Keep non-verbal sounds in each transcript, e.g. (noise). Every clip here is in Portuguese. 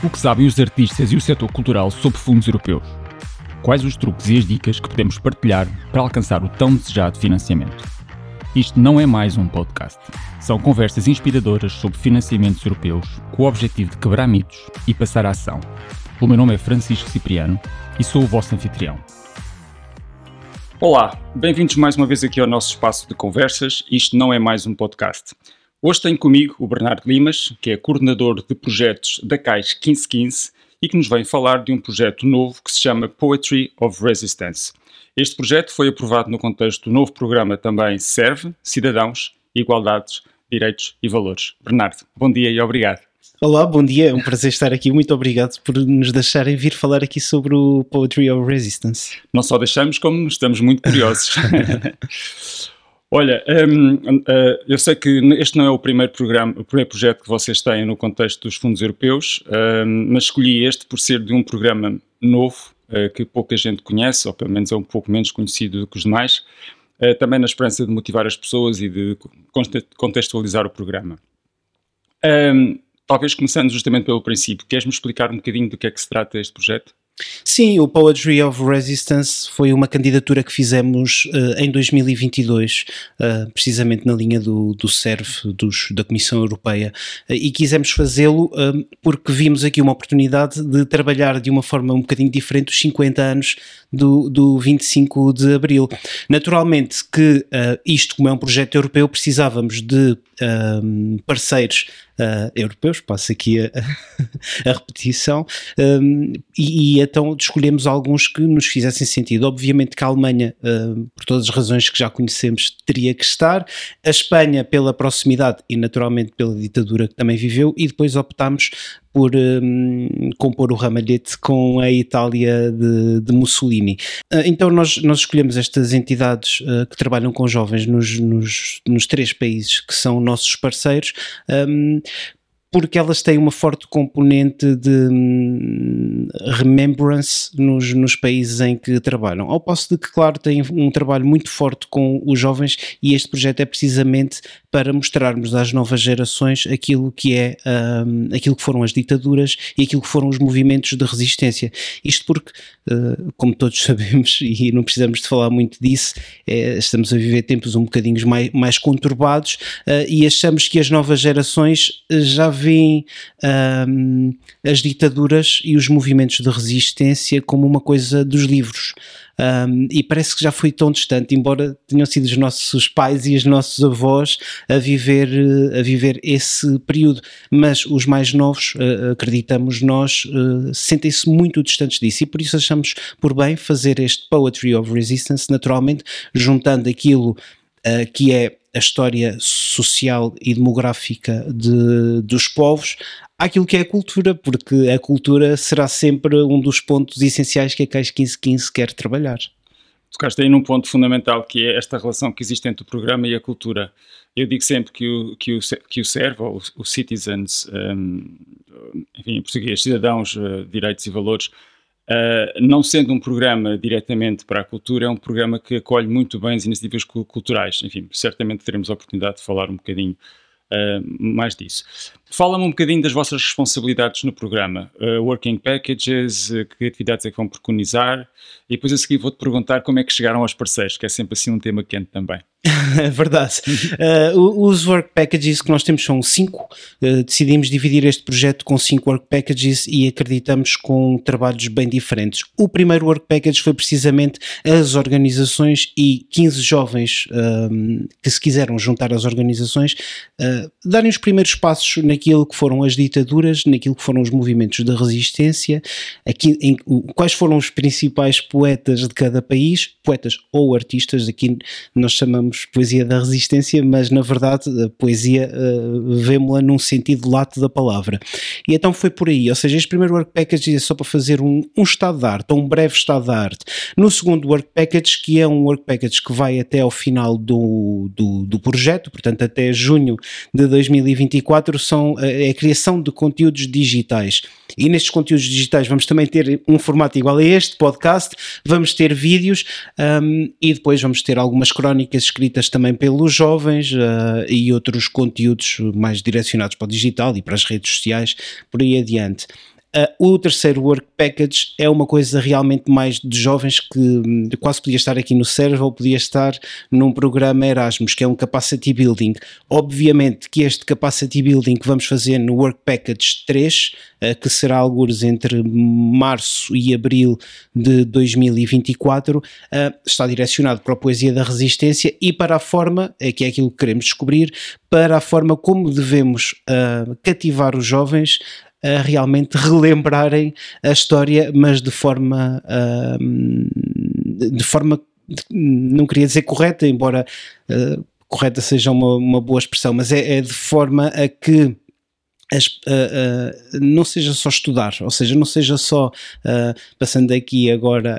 O que sabem os artistas e o setor cultural sobre fundos europeus? Quais os truques e as dicas que podemos partilhar para alcançar o tão desejado financiamento? Isto não é mais um podcast. São conversas inspiradoras sobre financiamentos europeus com o objetivo de quebrar mitos e passar a ação. O meu nome é Francisco Cipriano e sou o vosso anfitrião. Olá, bem-vindos mais uma vez aqui ao nosso espaço de conversas. Isto não é mais um podcast. Hoje tenho comigo o Bernardo Limas, que é coordenador de projetos da CAIS 1515 e que nos vem falar de um projeto novo que se chama Poetry of Resistance. Este projeto foi aprovado no contexto do novo programa também Serve, Cidadãos, Igualdades, Direitos e Valores. Bernardo, bom dia e obrigado. Olá, bom dia, é um prazer estar aqui. Muito obrigado por nos deixarem vir falar aqui sobre o Poetry of Resistance. Não só deixamos, como estamos muito curiosos. (laughs) Olha, um, uh, eu sei que este não é o primeiro programa, o primeiro projeto que vocês têm no contexto dos fundos europeus, um, mas escolhi este por ser de um programa novo uh, que pouca gente conhece, ou pelo menos é um pouco menos conhecido do que os demais, uh, também na esperança de motivar as pessoas e de contextualizar o programa. Um, talvez começando justamente pelo princípio, queres-me explicar um bocadinho do que é que se trata este projeto? Sim, o Poetry of Resistance foi uma candidatura que fizemos uh, em 2022, uh, eh, precisamente na linha do, do CERF, dos, da Comissão Europeia, uh, e quisemos fazê-lo porque vimos aqui uma oportunidade de trabalhar de uma forma um bocadinho diferente os 50 anos do, do 25 de Abril. Naturalmente que isto, como é um projeto europeu, precisávamos de parceiros europeus, passo aqui a, (laughs) a repetição, um, e, e, então escolhemos alguns que nos fizessem sentido. Obviamente que a Alemanha, uh, por todas as razões que já conhecemos, teria que estar, a Espanha pela proximidade e naturalmente pela ditadura que também viveu, e depois optámos por um, compor o ramalhete com a Itália de, de Mussolini. Uh, então nós, nós escolhemos estas entidades uh, que trabalham com jovens nos, nos, nos, três países que são nossos parceiros, um, porque elas têm uma forte componente de hum, remembrance nos, nos países em que trabalham. Ao passo de que, claro, têm um trabalho muito forte com os jovens e este projeto é precisamente para mostrarmos às novas gerações aquilo que é um, aquilo que foram as ditaduras e aquilo que foram os movimentos de resistência. Isto porque, uh, como todos (laughs) sabemos, e não precisamos de falar muito disso, é, estamos a viver tempos um bocadinho mais, mais conturbados uh, e achamos que as novas gerações já veem um, as ditaduras e os movimentos de resistência como uma coisa dos livros. Um, e parece que já foi tão distante, embora tenham sido os nossos pais e os nossos avós a viver, a viver esse período. Mas os mais novos, uh, acreditamos nós, uh, sentem-se muito distantes disso e por isso achamos por bem fazer este Poetry of Resistance, naturalmente, juntando aquilo uh, que é a história social e demográfica de, dos povos àquilo que é a cultura, porque a cultura será sempre um dos pontos essenciais que a CAIS 1515 quer trabalhar. Tocaste aí num ponto fundamental que é esta relação que existe entre o programa e a cultura. Eu digo sempre que o, que o, que o serve, ou o Citizens, um, enfim, em português, Cidadãos, uh, Direitos e Valores, uh, não sendo um programa diretamente para a cultura, é um programa que acolhe muito bem as iniciativas culturais. Enfim, certamente teremos a oportunidade de falar um bocadinho uh, mais disso. Fala-me um bocadinho das vossas responsabilidades no programa, uh, working packages, uh, que atividades é que vão preconizar, e depois a seguir vou-te perguntar como é que chegaram aos parceiros, que é sempre assim um tema quente também. (laughs) É verdade. Uh, os work packages que nós temos são cinco. Uh, decidimos dividir este projeto com cinco work packages e acreditamos com trabalhos bem diferentes. O primeiro work package foi precisamente as organizações e 15 jovens uh, que se quiseram juntar às organizações darem os primeiros passos na naquilo que foram as ditaduras, naquilo que foram os movimentos de resistência, aqui, em, quais foram os principais poetas de cada país, poetas ou artistas, aqui nós chamamos poesia da resistência, mas na verdade a poesia uh, vemos-la num sentido lato da palavra. E então foi por aí, ou seja, este primeiro work package é só para fazer um, um estado da arte, um breve estado da arte. No segundo work package, que é um work package que vai até ao final do, do, do projeto, portanto até junho de 2024, são é a criação de conteúdos digitais. E nestes conteúdos digitais vamos também ter um formato igual a este podcast, vamos ter vídeos um, e depois vamos ter algumas crónicas escritas também pelos jovens uh, e outros conteúdos mais direcionados para o digital e para as redes sociais, por aí adiante. Uh, o terceiro Work Package é uma coisa realmente mais de jovens que hum, quase podia estar aqui no server ou podia estar num programa Erasmus, que é um Capacity Building. Obviamente que este Capacity Building que vamos fazer no Work Package 3, uh, que será alguns entre março e abril de 2024, uh, está direcionado para a poesia da resistência e para a forma, é que é aquilo que queremos descobrir, para a forma como devemos cativar os jovens a realmente relembrarem a história, mas de forma uh, de forma não queria dizer correta, embora uh, correta seja uma, uma boa expressão, mas é, é de forma a que as, uh, uh, não seja só estudar, ou seja, não seja só, uh, passando aqui agora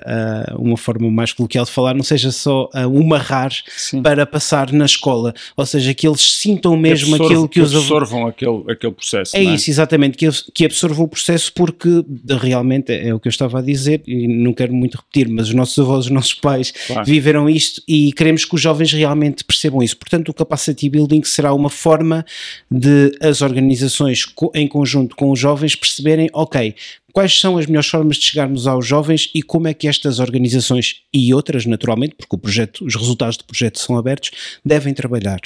uma forma mais coloquial de falar, não seja só um marrar Sim. para passar na escola, ou seja, que eles sintam mesmo que aquilo que, que os absorvam aquele, aquele processo. É, é, isso, exatamente, que, que absorvam o processo, porque realmente é, é, o que eu estava a dizer, e não quero muito repetir, mas os nossos avós, os nossos pais claro. viveram isto e queremos que os jovens realmente percebam isso. Portanto, o Capacity Building será uma forma de as organizações em conjunto com os jovens, perceberem, ok, quais são as melhores formas de chegarmos aos jovens e como é que estas organizações e outras, naturalmente, porque o projeto, os resultados do projeto são abertos, devem trabalhar.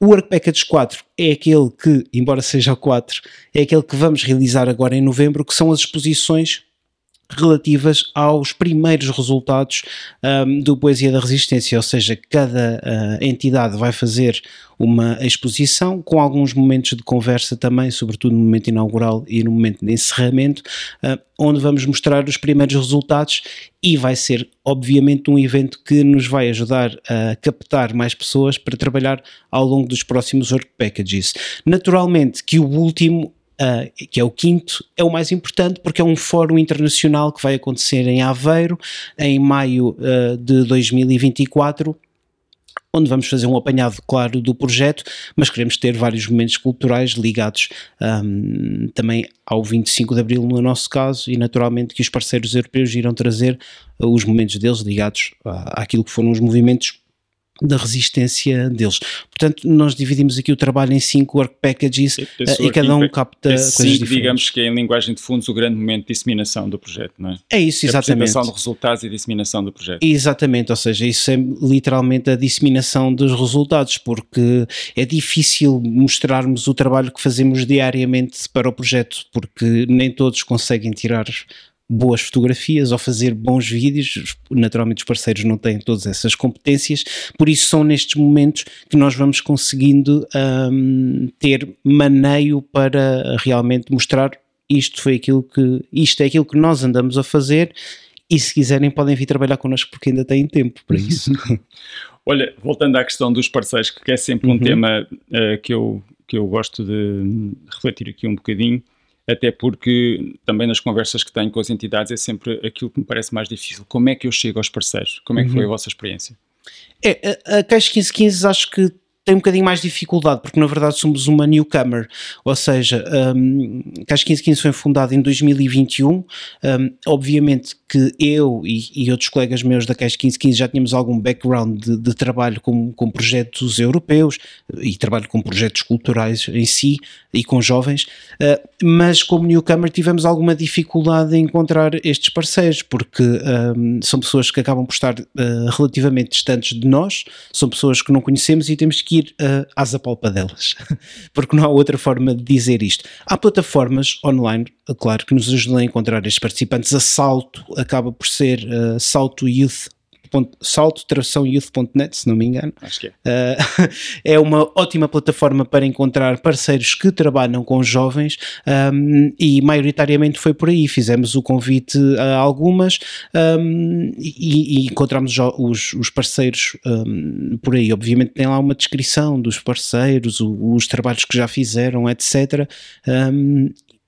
O Work Package 4 é aquele que, embora seja o 4, é aquele que vamos realizar agora em novembro, que são as exposições relativas aos primeiros resultados um, do Poesia da Resistência, ou seja, cada uh, entidade vai fazer uma exposição com alguns momentos de conversa também, sobretudo no momento inaugural e no momento de encerramento, uh, onde vamos mostrar os primeiros resultados e vai ser, obviamente, um evento que nos vai ajudar a captar mais pessoas para trabalhar ao longo dos próximos work packages. Naturalmente que o último Uh, que é o quinto, é o mais importante porque é um fórum internacional que vai acontecer em Aveiro em maio uh, de 2024 onde vamos fazer um apanhado, claro, do projeto, mas queremos ter vários momentos culturais ligados um, também ao 25 de Abril, no nosso caso, e naturalmente que os parceiros europeus irão trazer os momentos deles ligados àquilo que foram os movimentos da resistência deles. Portanto, nós dividimos aqui o trabalho em cinco work packages uh, e cada um capta coisas diferentes. digamos que é em linguagem de fundos o grande momento de disseminação do projeto, não é? É isso, exatamente. A apresentação de resultados e disseminação do projeto. Exatamente, ou seja, isso é literalmente a disseminação dos resultados, porque é difícil mostrarmos o trabalho que fazemos diariamente para o projeto, porque nem todos conseguem tirar boas fotografias ou fazer bons vídeos. Naturalmente, os parceiros não têm todas essas competências, por isso são nestes momentos que nós vamos conseguindo um, ter maneio para realmente mostrar isto foi aquilo que isto é aquilo que nós andamos a fazer e se quiserem podem vir trabalhar connosco porque ainda têm tempo para isso. (laughs) Olha, voltando à questão dos parceiros, que é sempre um uhum. tema uh, que, eu, que eu gosto de refletir aqui um bocadinho, até porque também nas conversas que tenho com as entidades é sempre aquilo que me parece mais difícil. Como é que eu chego aos parceiros? Como é que uhum. foi a vossa experiência? É, a, a Caixa 1515 acho que tem um bocadinho mais dificuldade, porque na verdade somos uma newcomer, ou seja, um, Caixa 1515 foi fundada em 2021, um, obviamente que eu e, e, outros colegas meus da Caixa 1515 já tínhamos algum background de, de, trabalho com, com projetos europeus e trabalho com projetos culturais em si e com jovens, uh, mas como newcomer tivemos alguma dificuldade em encontrar estes parceiros, porque um, são pessoas que acabam por estar uh, relativamente distantes de nós, são pessoas que não conhecemos e temos que ir uh, às apalpadelas, (laughs) porque não há outra forma de dizer isto. Há plataformas online, claro, que nos ajudam a encontrar estes participantes. A Salto acaba por ser uh, Salto Youth salto-youth.net, se não me engano. Acho que é. Uh, (laughs) é uma ótima plataforma para encontrar parceiros que trabalham com jovens um, e maioritariamente foi por aí. Fizemos o convite a algumas um, e, e, encontramos os, os parceiros um, por aí. Obviamente tem lá uma descrição dos parceiros, o, os trabalhos que já fizeram, etc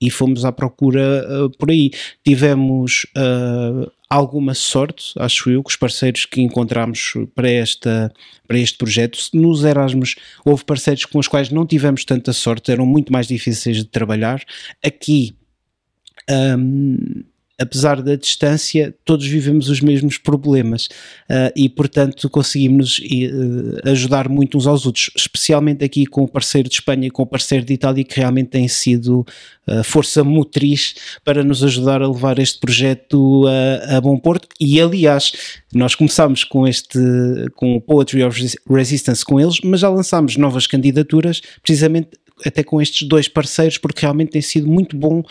e fomos à procura uh, por aí. Tivemos uh, alguma sorte, acho eu, que os parceiros que encontramos para, esta, para este projeto, nos Erasmus houve parceiros com os quais não tivemos tanta sorte, eram muito mais difíceis de trabalhar. Aqui um, apesar da distância, todos vivemos os mesmos problemas uh, e, portanto, conseguimos uh, ajudar muito uns aos outros, especialmente aqui com o parceiro de Espanha e com o parceiro de Itália, que realmente tem sido uh, força motriz para nos ajudar a levar este projeto a, a bom porto. E, aliás, nós começámos com este, com o Poetry of Resistance com eles, mas já lançámos novas candidaturas, precisamente até com estes dois parceiros, porque realmente tem sido muito bom uh,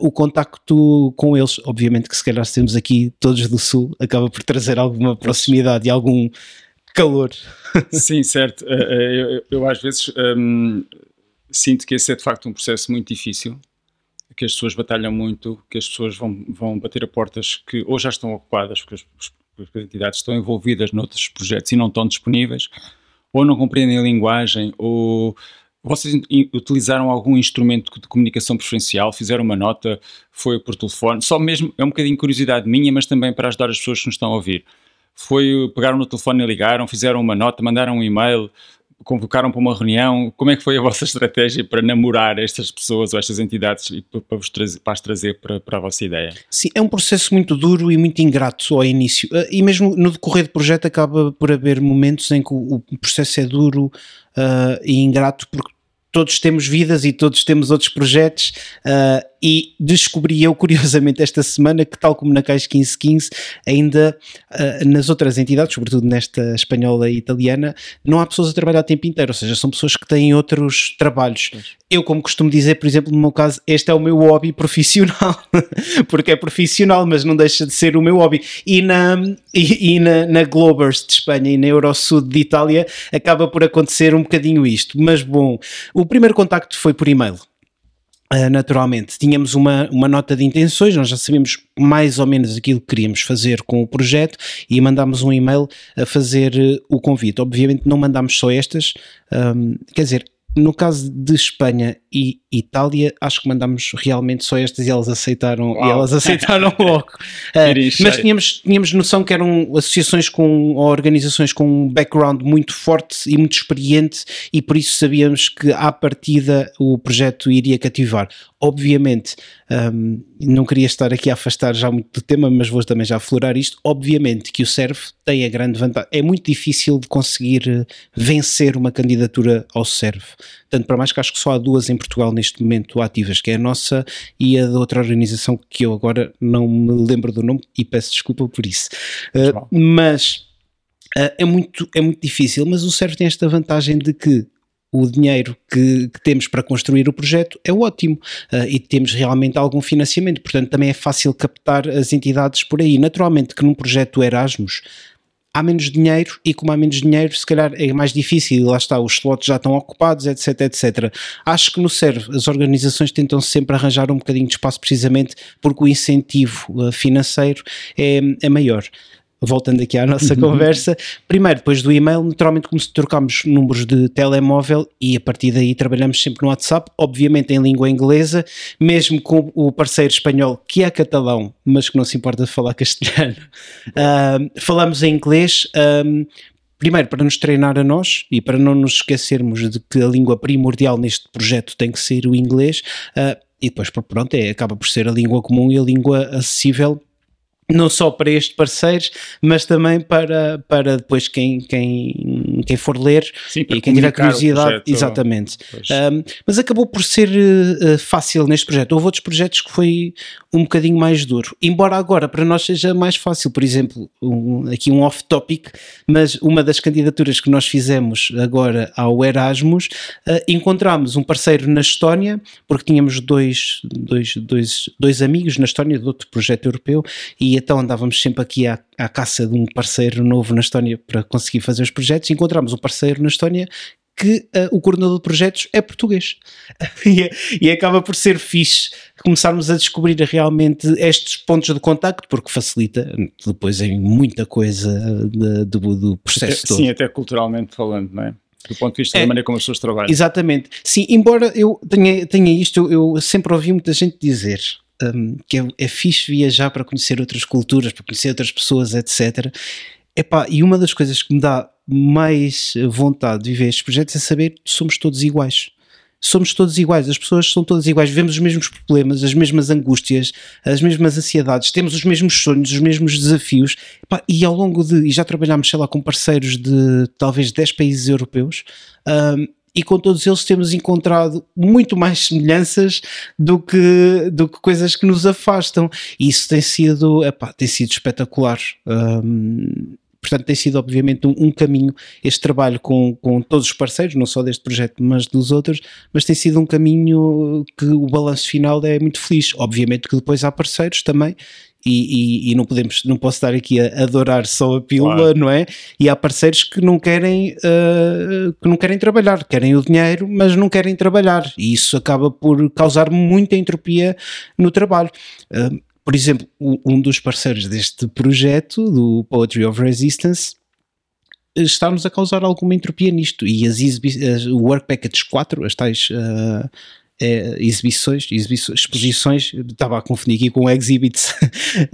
o contacto com eles. Obviamente que se calhar temos aqui todos do Sul, acaba por trazer alguma proximidade e algum calor. (laughs) Sim, certo. Uh, eu, eu, às vezes um, sinto que esse é de facto um processo muito difícil, que as pessoas batalham muito, que as pessoas vão, vão bater a portas que ou já estão ocupadas, porque as, porque as entidades estão envolvidas noutros projetos e não estão disponíveis, ou não compreendem a linguagem, ou vocês utilizaram algum instrumento de comunicação preferencial? Fizeram uma nota? Foi por telefone? Só mesmo, é um bocadinho de curiosidade minha, mas também para ajudar as pessoas que nos estão a ouvir. Foi, pegaram no telefone e ligaram, fizeram uma nota, mandaram um e-mail, convocaram para uma reunião. Como é que foi a vossa (laughs) estratégia para namorar estas pessoas ou estas entidades e para, vos trazer, para as trazer para, para a vossa ideia? Sim, é um processo muito duro e muito ingrato ao início. Eh, e mesmo no decorrer do projeto acaba por haver momentos em que o processo é duro uh, e ingrato porque todos temos vidas e todos temos outros projetos uh, e descobri eu (laughs) curiosamente esta semana que tal como na Caixa 1515 ainda uh, nas outras entidades, sobretudo nesta espanhola e italiana não há pessoas a trabalhar o tempo inteiro, ou seja, são pessoas que têm outros trabalhos. Eu como costumo dizer, por exemplo, no meu caso, este é o meu hobby profissional. (laughs) Porque é profissional, mas não deixa de ser o meu hobby. E na, e, e na, na Globers de Espanha e na Eurosud de Itália acaba por acontecer um bocadinho isto, mas bom, o primeiro contacto foi por e-mail naturalmente, tínhamos uma, uma nota de intenções, nós já sabíamos mais ou menos aquilo que queríamos fazer com o projeto e mandámos um e-mail a fazer uh, o convite. Obviamente, não mandámos só estas, um, quer dizer, no caso de Espanha e Itália, acho que mandámos realmente só estas e elas aceitaram Uau. e elas aceitaram (laughs) logo. uh, mas tínhamos, tínhamos noção que eram associações com ou organizações com um background muito forte e muito experiente e por isso sabíamos que à partida o projeto iria cativar. Obviamente, um, não queria estar aqui a afastar já muito do tema, mas vou também já aflorar isto. Obviamente que o SERV tem a grande vantagem. É muito difícil de conseguir eh, vencer uma candidatura ao SERV. Tanto para mais que acho que só há duas em Portugal neste momento ativas, que é a nossa e a da outra organização que eu agora não me lembro do nome e peço desculpa por isso. Uh, mas uh, é, muito, é muito difícil, mas o SERV tem esta vantagem de que o dinheiro que, que, temos para construir o projeto é ótimo uh, e temos realmente algum financiamento, portanto também é fácil captar as entidades por aí. Naturalmente que num projeto Erasmus há menos dinheiro e como há menos dinheiro se calhar é mais difícil, lá está, os slots já estão ocupados, etc, etc. Acho que no serve as organizações tentam sempre arranjar um bocadinho de espaço precisamente porque o incentivo uh, financeiro é, é maior voltando aqui à nossa uhum. conversa, primeiro, depois do e-mail, naturalmente como se trocamos números de telemóvel e a partir daí trabalhamos sempre no WhatsApp, obviamente em língua inglesa, mesmo com o parceiro espanhol que é catalão, mas que não se importa de falar (laughs) castelhano. Uh, falamos em inglês, um, primeiro para nos treinar a nós e para não nos esquecermos de que a língua primordial neste projeto tem que ser o inglês, uh, e depois, pronto, é, acaba por ser a língua comum e a língua acessível não só para estes parceiros, mas também para, para depois quem, quem, quem for ler Sim, e quem tiver curiosidade, projeto, exatamente. Um, mas acabou por ser uh, fácil neste projeto. Houve outros projetos que foi um bocadinho mais duro, embora agora para nós seja mais fácil. Por exemplo, um, aqui um off-topic, mas uma das candidaturas que nós fizemos agora ao Erasmus, uh, encontramos um parceiro na Estónia, porque tínhamos dois, dois, dois, dois amigos na Estónia de outro projeto europeu e então andávamos sempre aqui à, à caça de um parceiro novo na Estónia para conseguir fazer os projetos. Encontramos um parceiro na Estónia que uh, o coordenador de projetos é português. (laughs) e, e, acaba por ser fixe começarmos a descobrir realmente estes pontos de contacto, porque facilita depois em muita coisa de, de, do processo até, todo. Sim, até culturalmente falando, não é? Do ponto de vista é, da maneira como as pessoas trabalham. Exatamente. Sim, embora eu tenha, tenha isto, eu, eu sempre ouvi muita gente dizer um, que é, é fixe viajar para conhecer outras culturas, para conhecer outras pessoas, etc. Epá, e uma das coisas que me dá mais vontade de viver estes projetos é saber que somos todos iguais. somos todos iguais, as pessoas são todas iguais, vemos os mesmos problemas, as mesmas angústias, as mesmas ansiedades, temos os mesmos sonhos, os mesmos desafios, e ao longo de, e já trabalhámos, sei lá, com parceiros de talvez 10 países europeus, um, e com todos eles temos encontrado muito mais semelhanças do que, do que coisas que nos afastam. E isso tem sido, epá, tem sido espetacular. Um, portanto, tem sido obviamente um, um, caminho, este trabalho com, com todos os parceiros, não só deste projeto, mas dos outros, mas tem sido um caminho que o balanço final é muito feliz. Obviamente que depois há parceiros também e, e, e, não podemos, não posso estar aqui a adorar só a pílula, claro. não é? E há parceiros que não querem uh, que não querem trabalhar, querem o dinheiro, mas não querem trabalhar, e isso acaba por causar muita entropia no trabalho. Uh, por exemplo, um dos parceiros deste projeto, do Poetry of Resistance, está-nos a causar alguma entropia nisto. E as, as Work Package 4, as tais uh, é, exibições, exibições, exposições, estava a confundir aqui com exhibits, (laughs)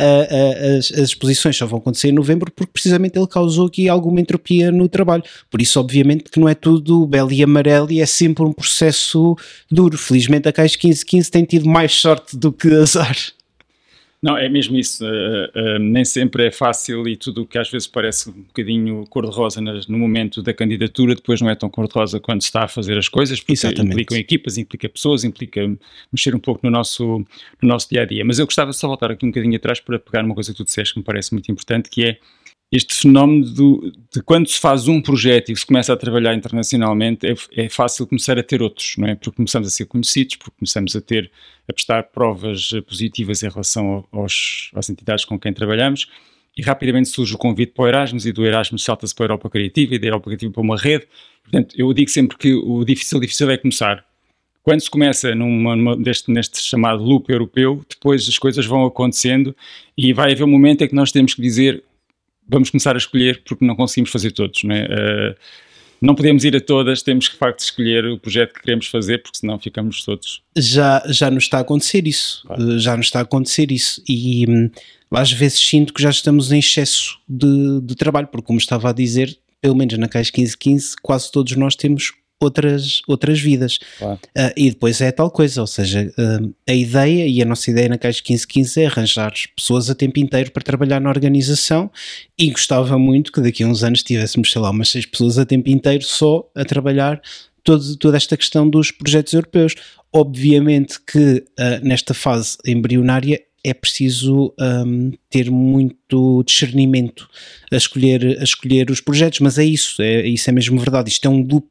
as, as, exposições só vão acontecer em novembro porque precisamente ele causou aqui alguma entropia no trabalho. Por isso, obviamente, que não é tudo belo e amarelo e é sempre um processo duro. Felizmente, a Caixa 1515 tem tido mais sorte do que azar. Não, é mesmo isso. Uh, uh, nem sempre é fácil e tudo o que às vezes parece um bocadinho cor-de-rosa no momento da candidatura, depois não é tão cor-de-rosa quando está a fazer as coisas, porque Exatamente. implicam equipas, implica pessoas, implica mexer um pouco no nosso, no nosso dia a dia. Mas eu gostava de só voltar aqui um bocadinho atrás para pegar uma coisa que tu disseste que me parece muito importante, que é este fenómeno do, de quando se faz um projeto e se começa a trabalhar internacionalmente, é, é, fácil começar a ter outros, não é? Porque começamos a ser conhecidos, porque começamos a ter, a prestar provas positivas em relação aos, às entidades com quem trabalhamos e rapidamente surge o convite para o Erasmus e do Erasmus salta-se para a Europa Criativa e da Europa Criativa para uma rede. Portanto, eu digo sempre que o difícil, difícil é começar. Quando se começa numa, numa, deste, neste chamado loop europeu, depois as coisas vão acontecendo e vai haver um momento em que nós temos que dizer vamos começar a escolher porque não conseguimos fazer todos, não é? Uh, não podemos ir a todas, temos que de facto escolher o projeto que queremos fazer, porque senão ficamos todos. Já, já nos está a acontecer isso, claro. já nos está a acontecer isso, e hum, às vezes sinto que já estamos em excesso de, de trabalho, porque como estava a dizer, pelo menos na Caixa 1515, quase todos nós temos outras, outras vidas. Claro. Uh, e depois é tal coisa, ou seja, uh, a ideia e a nossa ideia na Caixa 1515 é arranjar pessoas a tempo inteiro para trabalhar na organização e gostava muito que daqui a uns anos tivéssemos, sei lá, umas seis pessoas a tempo inteiro só a trabalhar todo, toda esta questão dos projetos europeus. Obviamente que uh, nesta fase embrionária é preciso um, ter muito discernimento a escolher, a escolher os projetos, mas é isso, é, isso é mesmo verdade. Isto é um loop.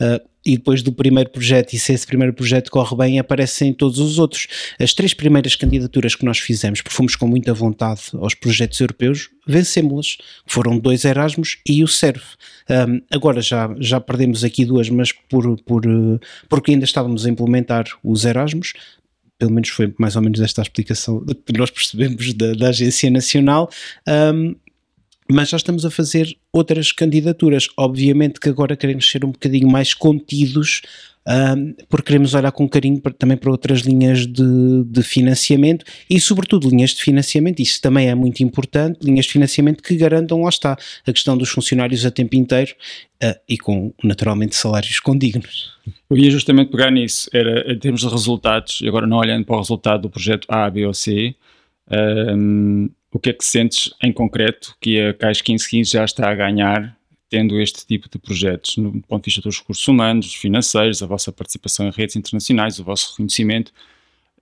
Uh, e depois do primeiro projeto, e se esse primeiro projeto corre bem, aparecem todos os outros. As três primeiras candidaturas que nós fizemos, porque fomos com muita vontade aos projetos europeus, vencemos-las. Foram dois Erasmus e o SERV. Um, agora já, já perdemos aqui duas, mas por, por, porque ainda estávamos a implementar os Erasmus, pelo menos foi mais ou menos esta a explicação que nós percebemos da, da Agência Nacional. Um, mas já estamos a fazer outras candidaturas. Obviamente que agora queremos ser um bocadinho mais contidos um, porque queremos olhar com carinho para, também para outras linhas de, de, financiamento e, sobretudo, linhas de financiamento. Isso também é muito importante. Linhas de financiamento que garantam, lá está, a questão dos funcionários a tempo inteiro uh, e com, naturalmente, salários condignos. Eu ia justamente pegar nisso. Era em termos de resultados, e agora não olhando para o resultado do projeto A, B ou C. Um, o que é que sentes em concreto que a Caixa 1515 já está a ganhar tendo este tipo de projetos, no ponto de vista dos recursos humanos, financeiros, a vossa participação em redes internacionais, o vosso reconhecimento.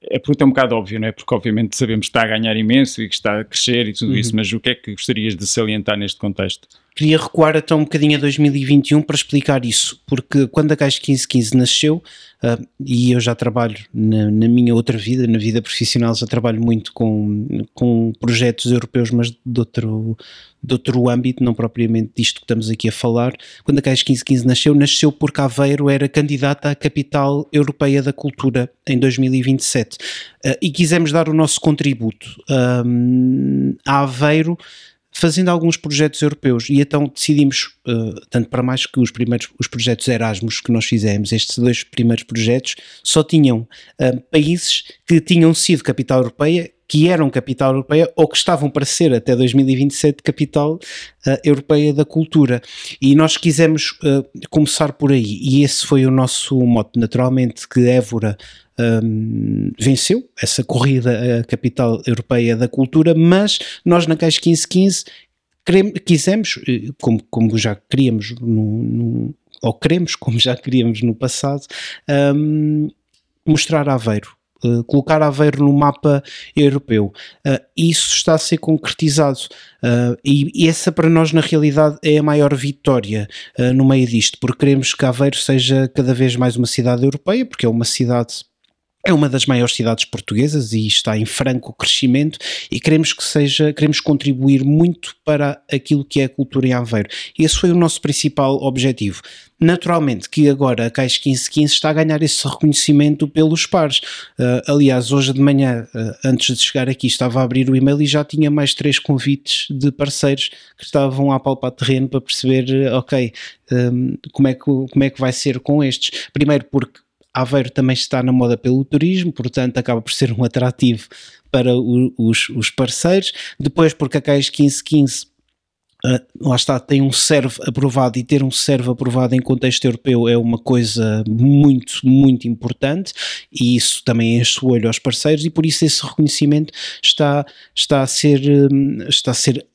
A pergunta é um bocado óbvia, não é? Porque obviamente sabemos que está a ganhar imenso e que está a crescer e tudo uhum. isso, mas o que é que gostarias de salientar neste contexto? Queria recuar até um bocadinho a 2021 para explicar isso, porque quando a Caixa 1515 nasceu, uh, e eu já trabalho na, na, minha outra vida, na vida profissional, já trabalho muito com, com projetos europeus, mas de outro, de outro âmbito, não propriamente disto que estamos aqui a falar. Quando a Caixa 1515 nasceu, nasceu porque Aveiro era candidata à capital europeia da cultura em 2027 uh, e quisemos dar o nosso contributo. Um, a Aveiro fazendo alguns projetos europeus e então decidimos, uh, tanto para mais que os primeiros os projetos Erasmus que nós fizemos, estes dois primeiros projetos só tinham uh, países que tinham sido capital europeia que eram capital europeia ou que estavam para ser até 2027 capital uh, europeia da cultura. E nós quisemos começar por aí, e esse foi o nosso mote. Naturalmente, que Évora um, venceu essa corrida à capital europeia da cultura, mas nós na Caixa 1515 queremos, quisemos, eh, como, como já queríamos no, no, ou queremos, como já queríamos no passado, um, mostrar Aveiro. Uh, colocar Aveiro no mapa europeu. Uh, isso está a ser concretizado uh, e, e, essa para nós na realidade é a maior vitória no meio disto, porque queremos que Aveiro seja cada vez mais uma cidade europeia, porque é uma cidade é uma das maiores cidades portuguesas e está em franco crescimento e queremos que seja, queremos contribuir muito para aquilo que é a cultura em Aveiro. Esse foi o nosso principal objetivo. Naturalmente que agora a Caixa 1515 está a ganhar esse reconhecimento pelos pares. Uh, aliás, hoje de manhã, uh, antes de chegar aqui, estava a abrir o e-mail e já tinha mais três convites de parceiros que estavam a palpar terreno para perceber, uh, ok, um, como, é que, como é que vai ser com estes. Primeiro porque Aveiro também está na moda pelo turismo, portanto acaba por ser um atrativo para o, os, os, parceiros. Depois, porque a CAIS 1515 Uh, lá está, tem um serve aprovado e ter um serve aprovado em contexto europeu é uma coisa muito, muito importante e isso também enche o olho aos parceiros e por isso esse reconhecimento está, está, a, ser, hum, está a ser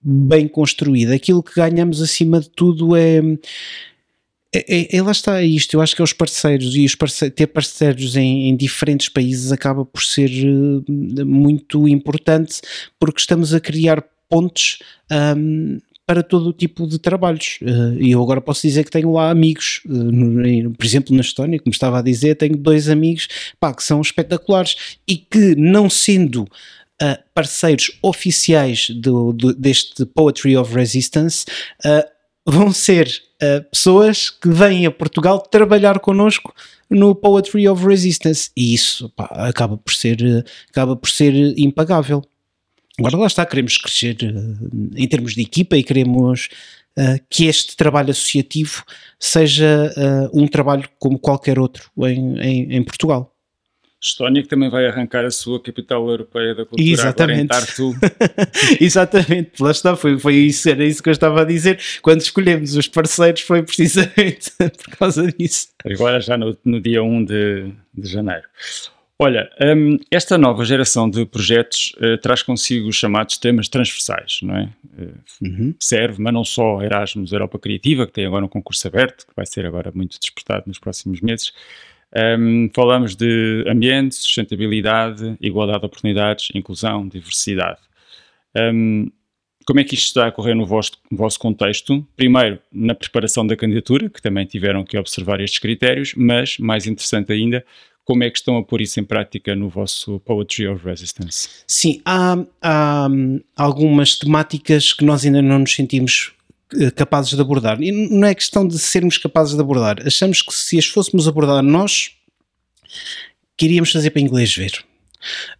bem construído. Aquilo que ganhamos acima de tudo é é, é, é, lá está isto, eu acho que é os parceiros e os parceiros, ter parceiros em, em, diferentes países acaba por ser uh, muito importante porque estamos a criar pontes um, para todo o tipo de trabalhos. Uh, e eu agora posso dizer que tenho lá amigos, no, por exemplo, na Estónia, como estava a dizer, tenho dois amigos pá, que são espetaculares e que, não sendo Uh, parceiros oficiais do, do, deste Poetry of Resistance, uh, vão ser uh, pessoas que vêm a Portugal trabalhar connosco no Poetry of Resistance e isso pá, acaba por ser acaba por ser impagável. Agora lá está, queremos crescer uh, em termos de equipa e queremos uh, que este trabalho associativo seja um trabalho como qualquer outro em, em, em Portugal. Estónia, que também vai arrancar a sua capital europeia da cultura Exatamente. (laughs) Exatamente, lá está, foi, foi isso, era isso que eu estava a dizer. Quando escolhemos os parceiros foi precisamente (laughs) por causa disso. Agora já no, no dia 1 de, de janeiro. Olha, um, esta nova geração de projetos uh, traz consigo os chamados temas transversais, não é? Uh, uhum. Serve, mas não só Erasmus Europa Criativa, que tem agora um concurso aberto, que vai ser agora muito disputado nos próximos meses, um, falamos de ambiente, sustentabilidade, igualdade de oportunidades, inclusão, diversidade. Um, como é que isto está a correr no vosso, no vosso, contexto? Primeiro, na preparação da candidatura, que também tiveram que observar estes critérios, mas, mais interessante ainda, como é que estão a pôr isso em prática no vosso Poetry of Resistance? Sim, há, há algumas temáticas que nós ainda não nos sentimos capazes de abordar. E não é questão de sermos capazes de abordar. Achamos que se as fôssemos abordar nós, queríamos fazer para inglês ver.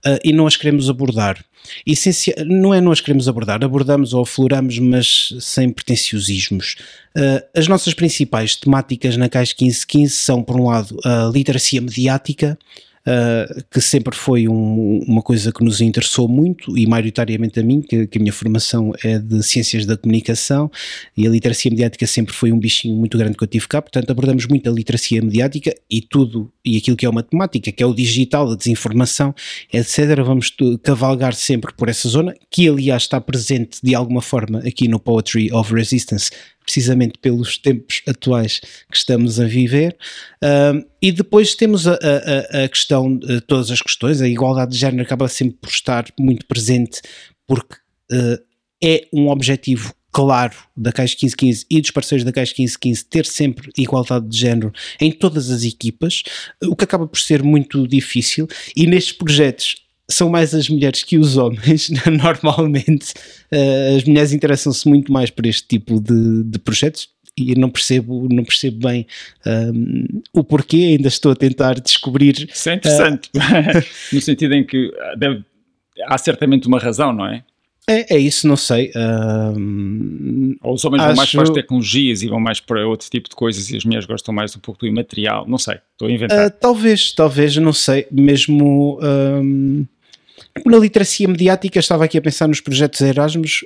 Uh, e não as queremos abordar. Essencia, não é não as queremos abordar, abordamos ou afloramos, mas sem pretenciosismos. Uh, as nossas principais temáticas na Caixa 1515 são, por um lado, a literacia mediática, uh, que sempre foi um, uma coisa que nos interessou muito e maioritariamente a mim, que, que, a minha formação é de ciências da comunicação e a literacia mediática sempre foi um bichinho muito grande que eu tive cá, portanto abordamos muito a literacia mediática e tudo, e aquilo que é uma temática, que é o digital, a desinformação, etc. Vamos cavalgar sempre por essa zona, que aliás está presente de alguma forma aqui no Poetry of Resistance, precisamente pelos tempos atuais que estamos a viver. Uh, e depois temos a, a, a questão, todas as questões, a igualdade de género acaba sempre por estar muito presente, porque uh, é um objetivo claro da Caixa 1515 e dos parceiros da Caixa 1515 ter sempre igualdade de género em todas as equipas, o que acaba por ser muito difícil. E nestes projetos são mais as mulheres que os homens, (laughs) normalmente. Uh, as mulheres interessam-se muito mais por este tipo de, de projetos e não percebo, não percebo bem um, ehm, o porquê, ainda estou a tentar descobrir. Isso é interessante, uh, (laughs) (laughs) no sentido em que deve, há certamente uma razão, não é? É, é isso, não sei. Um, Ou os homens acho... vão mais para as tecnologias e vão mais para outro tipo de coisas e as mulheres gostam mais um pouco do imaterial, não sei, estou a inventar. Uh, talvez, talvez, não sei, mesmo. Um, Na literacia mediática, estava aqui a pensar nos projetos Erasmus,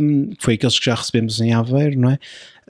um, foi aqueles que já recebemos em Aveiro, não é?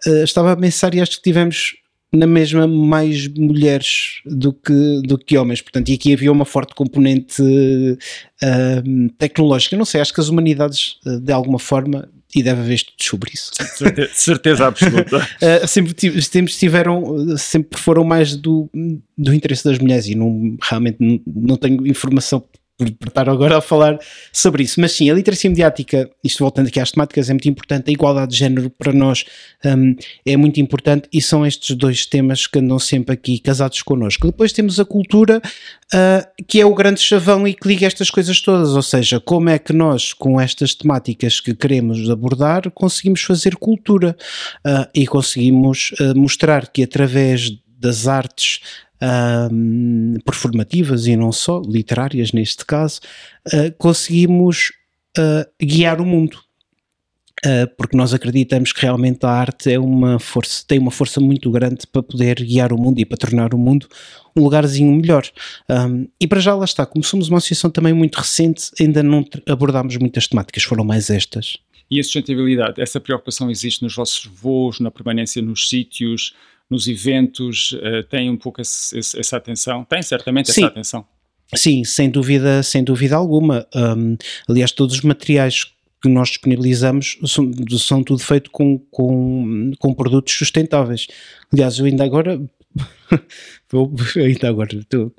Uh, estava a pensar e acho que tivemos na mesma mais mulheres do que, do que homens, portanto, e aqui havia uma forte componente uh, tecnológica. Não sei, acho que as humanidades, uh, de alguma forma, e deve haver estudos sobre isso. Certeza, certeza absoluta. uh, (laughs) sempre, sempre tiveram, sempre foram mais do, do interesse das mulheres e não, realmente não, não tenho informação por estar agora a falar sobre isso. Mas sim, a literacia mediática, isto voltando aqui às temáticas, é muito importante. A igualdade de género para nós um, é muito importante e são estes dois temas que andam sempre aqui casados connosco. Depois temos a cultura, uh, que é o grande chavão e que liga estas coisas todas. Ou seja, como é que nós, com estas temáticas que queremos abordar, conseguimos fazer cultura uh, e conseguimos uh, mostrar que através das artes um, performativas e não só, literárias neste caso, uh, conseguimos uh, guiar o mundo. Uh, porque nós acreditamos que realmente a arte é uma força, tem uma força muito grande para poder guiar o mundo e para tornar o mundo um lugarzinho melhor. Um, e para já lá está, como somos uma associação também muito recente, ainda não abordámos muitas temáticas, foram mais estas. E a sustentabilidade, essa preocupação existe nos vossos voos, na permanência nos sítios, nos eventos, uh, tem um pouco esse, esse, essa atenção? Tem certamente Sim. essa atenção. Sim, sem dúvida, sem dúvida alguma. Um, aliás, todos os materiais que nós disponibilizamos são, são tudo feito com, com, com produtos sustentáveis. Aliás, eu ainda agora (laughs) ainda agora,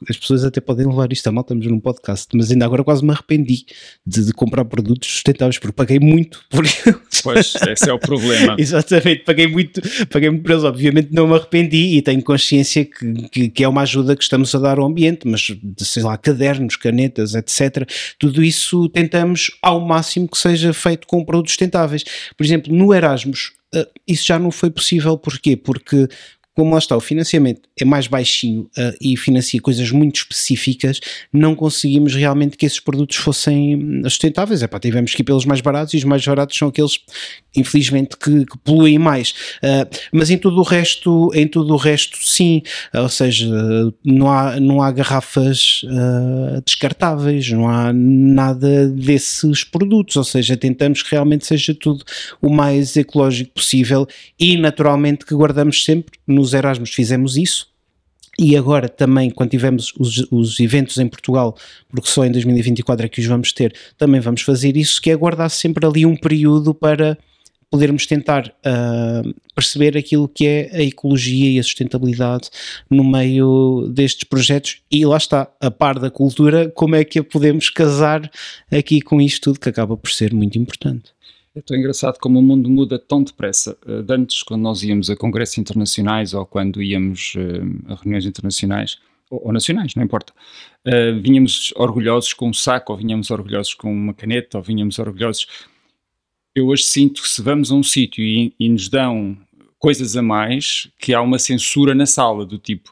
as pessoas até podem levar isto a mal, estamos num podcast, mas ainda agora quase me arrependi de, de comprar produtos sustentáveis porque paguei muito por eles. Pois, esse é o problema. (laughs) Exatamente, paguei muito, paguei muito por eles. Obviamente não me arrependi e tenho consciência que, que, que, é uma ajuda que estamos a dar ao ambiente, mas sei lá, cadernos, canetas, etc. Tudo isso tentamos ao máximo que seja feito com produtos sustentáveis. Por exemplo, no Erasmus, Uh, isso já não foi possível, porquê? Porque como lá está, o financiamento é mais baixinho uh, e financia coisas muito específicas, não conseguimos realmente que esses produtos fossem hum, sustentáveis. Epá, tivemos que ir pelos mais baratos e os mais baratos são aqueles, infelizmente, que, que poluem mais. Uh, mas em tudo o resto, em tudo o resto, sim. Uh, ou seja, não há, não há garrafas descartáveis, não há nada desses produtos. Ou seja, tentamos que realmente seja tudo o mais ecológico possível e, naturalmente, que guardamos sempre nos nos Erasmus fizemos isso, e agora também, quando tivermos os, os, eventos em Portugal, porque só em 2024 é que os vamos ter, também vamos fazer isso, que é guardar sempre ali um período para podermos tentar uh, perceber aquilo que é a ecologia e a sustentabilidade no meio destes projetos e lá está, a par da cultura, como é que a podemos casar aqui com isto tudo que acaba por ser muito importante. Tão engraçado como o mundo muda tão depressa. Uh, de antes, quando nós íamos a congressos internacionais ou quando íamos uh, a reuniões internacionais, ou, nacionais, não importa, uh, vinhamos orgulhosos com um saco, ou vinhamos orgulhosos com uma caneta, ou vinhamos orgulhosos. Eu hoje sinto que se vamos a um sítio e, e nos dão coisas a mais, que há uma censura na sala, do tipo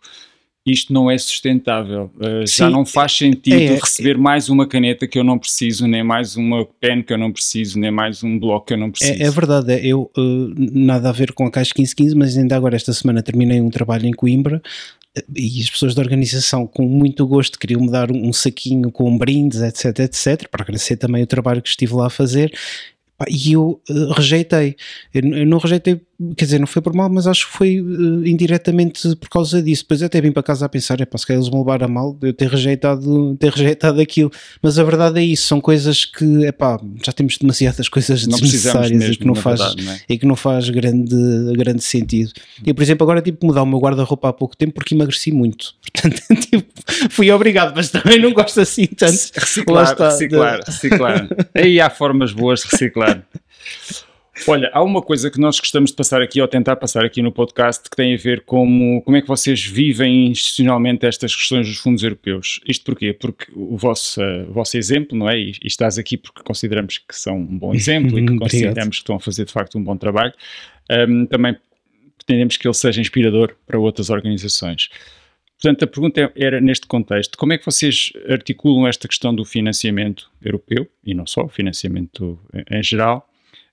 isto não é sustentável. Uh, já não faz sentido é, receber mais uma caneta que eu não preciso, nem mais uma pen que eu não preciso, nem mais um bloco que eu não preciso. É, é verdade, é, eu uh, nada a ver com a Caixa 1515, mas ainda agora esta semana terminei um trabalho em Coimbra eh, e as pessoas da organização com muito gosto queriam me dar um saquinho com brindes, etc, etc, para agradecer também o trabalho que estive lá a fazer e eu uh, rejeitei. Eu, eu, não rejeitei, quer dizer, não foi por mal, mas acho que foi uh, indiretamente por causa disso. Depois até vim para casa a pensar, é para se calhar eles me levaram a mal eu ter rejeitado, ter rejeitado aquilo. Mas a verdade é isso, são coisas que, é pá, já temos demasiadas coisas não desnecessárias mesmo, e, que não faz, verdade, não é? e que não faz grande, grande sentido. E por exemplo, agora tive que mudar o meu guarda-roupa há pouco tempo porque emagreci muito. (laughs) Portanto, tipo, (laughs) fui obrigado, mas também não gosto assim tanto. (laughs) Reciclar, reciclar, reciclar. (laughs) Aí há formas boas de reciclar. Olha, há uma coisa que nós gostamos de passar aqui, ou tentar passar aqui no podcast, que tem a ver com como é que vocês vivem institucionalmente estas questões dos fundos europeus. Isto porquê? Porque o vosso, uh, o vosso exemplo, não é? E, e, estás aqui porque consideramos que são um bom exemplo e que consideramos que estão a fazer de facto um bom trabalho. Um, também pretendemos que ele seja inspirador para outras organizações. Portanto, a pergunta era neste contexto: como é que vocês articulam esta questão do financiamento europeu, e não só, financiamento em geral,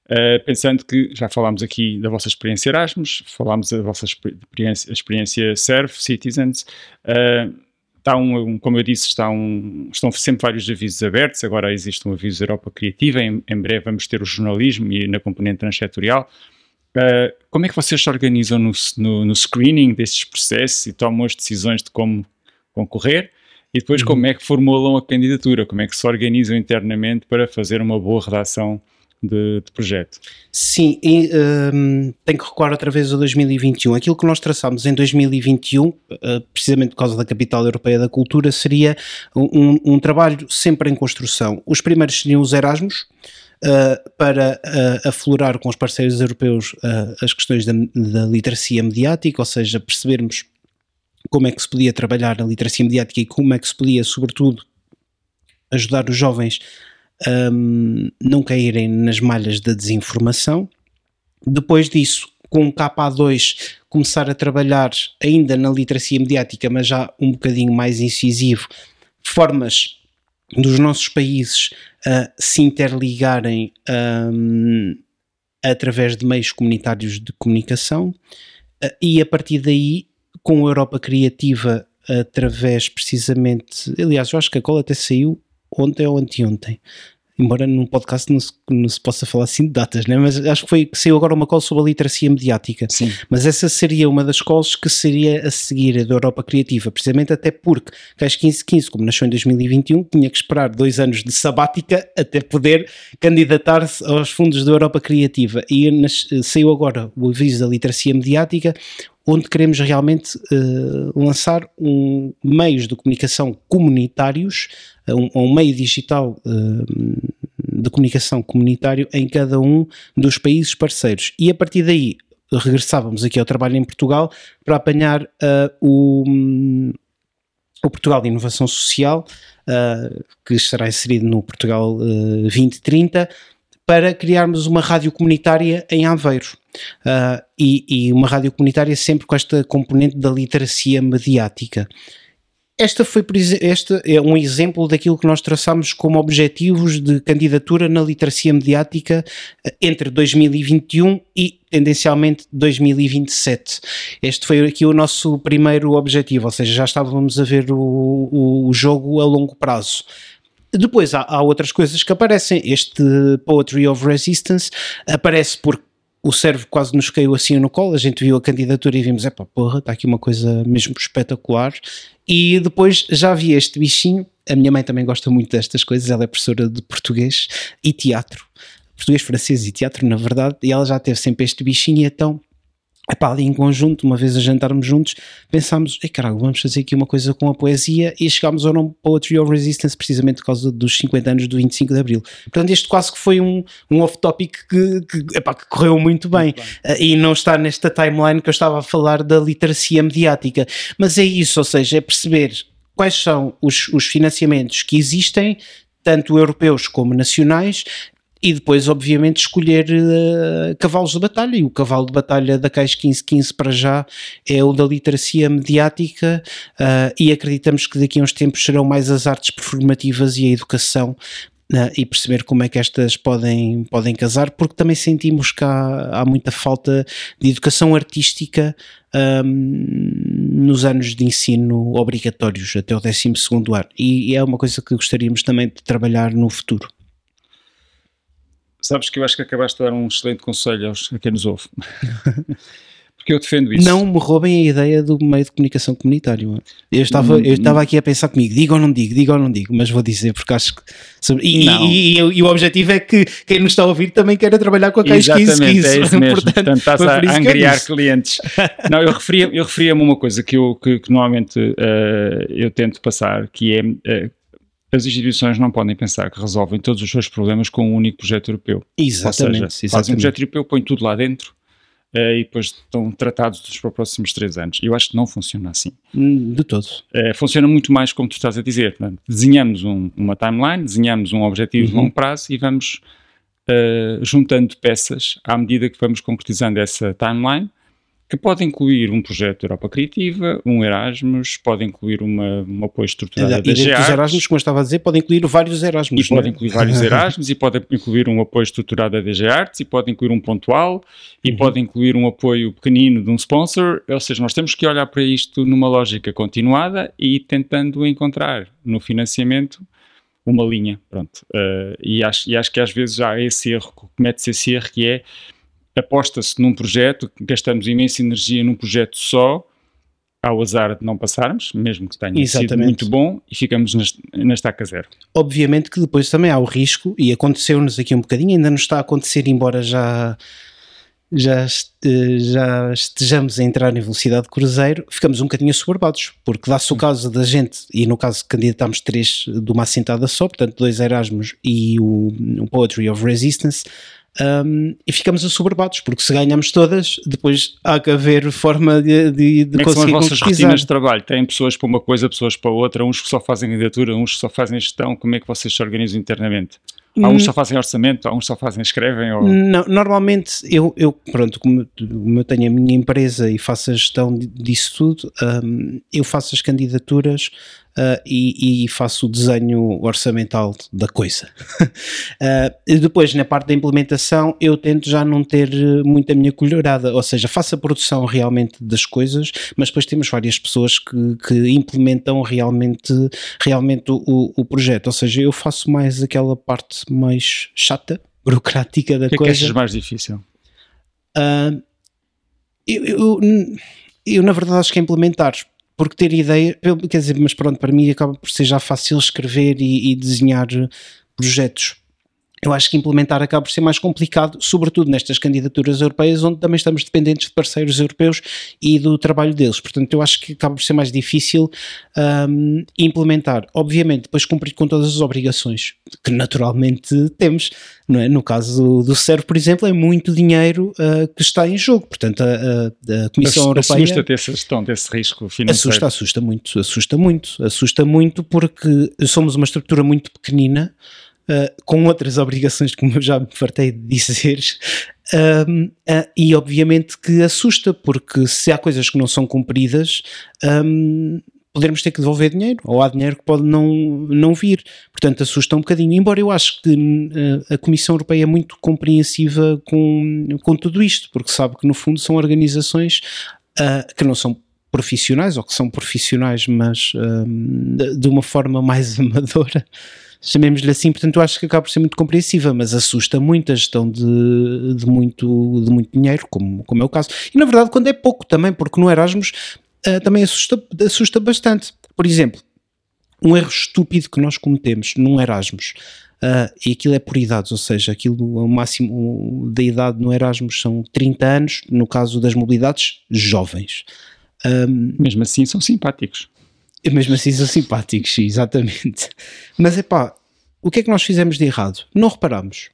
uh, pensando que já falámos aqui da vossa experiência Erasmus, falámos da vossa experiência, experiência Citizens, uh, está um, um, como eu disse, está um, estão sempre vários avisos abertos. Agora existe um aviso Europa Criativa. Em, em breve vamos ter o jornalismo e na componente transsetorial. Uh, como é que vocês se organizam no, no, no, screening destes processos e tomam as decisões de como concorrer? E depois, uhum. como é que formulam a candidatura? Como é que se organizam internamente para fazer uma boa redação de, de projeto. Sim, e, um, tenho que recuar outra vez a 2021. Aquilo que nós traçámos em 2021, uh, precisamente por causa da Capital Europeia da Cultura, seria um, um trabalho sempre em construção. Os primeiros seriam os Erasmus, Uh, para uh, aflorar com os parceiros europeus uh, as questões da, da, literacia mediática, ou seja, percebermos como é que se podia trabalhar a literacia mediática e como é que se podia, sobretudo, ajudar os jovens um, não caírem nas malhas da desinformação. Depois disso, com o KA2, começar a trabalhar ainda na literacia mediática, mas já um bocadinho mais incisivo, formas dos nossos países uh, se interligarem um, através de meios comunitários de comunicação uh, e a partir daí, com a Europa Criativa, através precisamente, aliás, eu acho que a cola até saiu ontem ou anteontem. Embora num podcast não se, não se possa falar assim de datas, né? mas acho que foi que saiu agora uma call sobre a literacia mediática. Sim. Mas essa seria uma das calls que seria a seguir a da Europa Criativa, precisamente até porque Cais 1515, como nasceu em 2021, tinha que esperar dois anos de sabática até poder candidatar-se aos fundos da Europa Criativa. E nas, saiu agora o aviso da literacia mediática, onde queremos realmente uh, lançar um, meios de comunicação comunitários, um, um meio digital uh, de comunicação comunitário em cada um dos países parceiros. E a partir daí regressávamos aqui ao trabalho em Portugal para apanhar uh, o, o Portugal de Inovação Social, que estará inserido no Portugal 2030, para criarmos uma rádio comunitária em Aveiro. Uh, e, e, uma rádio comunitária sempre com esta componente da literacia mediática. Esta foi este é um exemplo daquilo que nós traçamos como objetivos de candidatura na literacia mediática ah, entre 2021 e tendencialmente 2027. Este foi aqui o nosso primeiro objetivo, ou seja, já estávamos a ver o, o jogo a longo prazo. Depois há, há, outras coisas que aparecem. Este Poetry of Resistance aparece porque o servo quase nos caiu assim no colo. A gente viu a candidatura e vimos: é pá, porra, está aqui uma coisa mesmo espetacular. E depois já vi este bichinho. A minha mãe também gosta muito destas coisas. Ela é professora de português e teatro. Português, francês e teatro, na verdade. E ela já teve sempre este bichinho. E então Epá, ali em conjunto, uma vez a jantarmos juntos, pensámos, ei caralho, vamos fazer aqui uma coisa com a poesia e chegámos ao nome Poetry of Resistance precisamente por causa dos 50 anos do 25 de Abril. Portanto, este quase que foi um, um off-topic que, que, epá, que correu muito bem muito bem. Uh, e não está nesta timeline que eu estava a falar da literacia mediática. Mas é isso, ou seja, é perceber quais são os, os financiamentos que existem tanto europeus como nacionais, e depois, obviamente, escolher uh, cavalos de batalha. E o cavalo de batalha da Caixa 1515 para já é o da literacia mediática, uh, e acreditamos que daqui a uns tempos serão mais as artes performativas e a educação. Uh, e perceber como é que estas podem, podem casar, porque também sentimos que há, há muita falta de educação artística um, nos anos de ensino obrigatórios até o 12 ano. E, e é uma coisa que gostaríamos também de trabalhar no futuro. Sabes que eu acho que acabaste de dar um excelente conselho aos, a quem nos ouve. (laughs) Porque eu defendo isso. Não me roubem a ideia do meio de comunicação comunitário. Eu estava, eu estava aqui a pensar comigo, digo ou não digo, digo ou não digo, mas vou dizer porque acho que. E, e, e, e, o objetivo é que quem nos está a ouvir também queira trabalhar com a Caixa 1515. É isso mesmo. (laughs) Portanto, Portanto estás a angriar clientes. (laughs) não, eu referia-me eu referia a uma coisa que, eu, que, que normalmente uh, eu tento passar, que é. Uh, as instituições não podem pensar que resolvem todos os seus problemas com um único projeto europeu. Exatamente. Ou seja, fazem um projeto europeu, põem tudo lá dentro uh, e depois estão tratados para os próximos três anos. Eu acho que não funciona assim. Hum, de todo. Uh, funciona muito mais como tu estás a dizer. Portanto, desenhamos um, uma timeline, desenhamos um objetivo uhum. de longo prazo e vamos uh, juntando peças à medida que vamos concretizando essa timeline que pode incluir um projeto de Europa Criativa, um Erasmus, pode incluir uma, um apoio estruturado da DG Os Erasmus, como eu estava a dizer, pode incluir vários Erasmus. E pode é? incluir vários (laughs) Erasmus, e pode incluir um apoio estruturado da DG Arts, e pode incluir um pontual, e uhum. pode incluir um apoio pequenino de um sponsor, ou seja, nós temos que olhar para isto numa lógica continuada e tentando encontrar no financiamento uma linha, pronto. Uh, e, acho, e acho que às vezes há esse erro, comete-se esse erro que é aposta-se num projeto, gastamos imensa energia num projeto só, ao azar de não passarmos, mesmo que tenha Exatamente. sido muito bom, e ficamos na, estaca zero. Obviamente que depois também há o risco, e aconteceu-nos aqui um bocadinho, ainda não está a acontecer, embora já, já, já estejamos a entrar em velocidade de cruzeiro, ficamos um bocadinho assoberbados, porque dá-se o caso da gente, e no caso candidatámos três de uma assentada só, portanto dois Erasmus e o, o Poetry of Resistance, um, e ficamos assoberbados, porque se ganhamos todas, depois há que haver forma de, de, de Como é conseguir são as vossas rotinas de trabalho? Têm pessoas para uma coisa, pessoas para outra, uns que só fazem candidatura, uns que só fazem gestão, como é que vocês se organizam internamente? Há uns hum. só fazem orçamento, há uns só fazem escrevem? Ou... Não, normalmente eu, eu, pronto, como, como, eu tenho a minha empresa e faço a gestão disso tudo, um, eu faço as candidaturas uh, e, e, faço o desenho orçamental da coisa. uh, (laughs) depois, na parte da implementação, eu tento já não ter muito a minha colherada, ou seja, faço a produção realmente das coisas, mas depois temos várias pessoas que, que implementam realmente, realmente o, o projeto, ou seja, eu faço mais aquela parte mais chata, (laughs) burocrática da coisa. O que é que achas mais difícil? Uh, eu, eu, eu, na verdade, acho que é implementar, porque ter ideia, quer dizer, mas pronto, para mim acaba por ser já fácil escrever e, e desenhar projetos eu acho que implementar acaba por ser mais complicado, sobretudo nestas candidaturas europeias, onde também estamos dependentes de parceiros europeus e do trabalho deles. Portanto, eu acho que acaba por ser mais difícil um, implementar. Obviamente, depois cumprir com todas as obrigações que naturalmente temos. Não é? No caso do CERV, por exemplo, é muito dinheiro uh, que está em jogo. Portanto, a, a, a Comissão Europeia. Assusta-te essa gestão desse risco financeiro? Assusta, assusta muito, assusta muito, assusta muito porque somos uma estrutura muito pequenina uh, com outras obrigações, como eu já me fartei de dizer, uh, e obviamente que assusta, porque se há coisas que não são cumpridas, um, poderemos ter que devolver dinheiro, ou há dinheiro que pode não, não vir. Portanto, assusta um bocadinho. Embora eu acho que uh, a Comissão Europeia é muito compreensiva com, com tudo isto, porque sabe que no fundo são organizações uh, que não são profissionais, ou que são profissionais, mas de, de uma forma mais (laughs) amadora chamemos-lhe assim, portanto eu acho que acaba por ser muito compreensiva, mas assusta muito a gestão de, de, muito, de muito dinheiro, como, como é o caso. E na verdade quando é pouco também, porque no Erasmus uh, também assusta, assusta bastante. Por exemplo, um erro estúpido que nós cometemos num Erasmus, uh, e aquilo é por idades, ou seja, aquilo, o máximo da idade no Erasmus são 30 anos, no caso das mobilidades, jovens. Um, Mesmo assim são simpáticos mesmo assim são simpáticos, exatamente. (laughs) Mas é pá, o que é que nós fizemos de errado? Não reparamos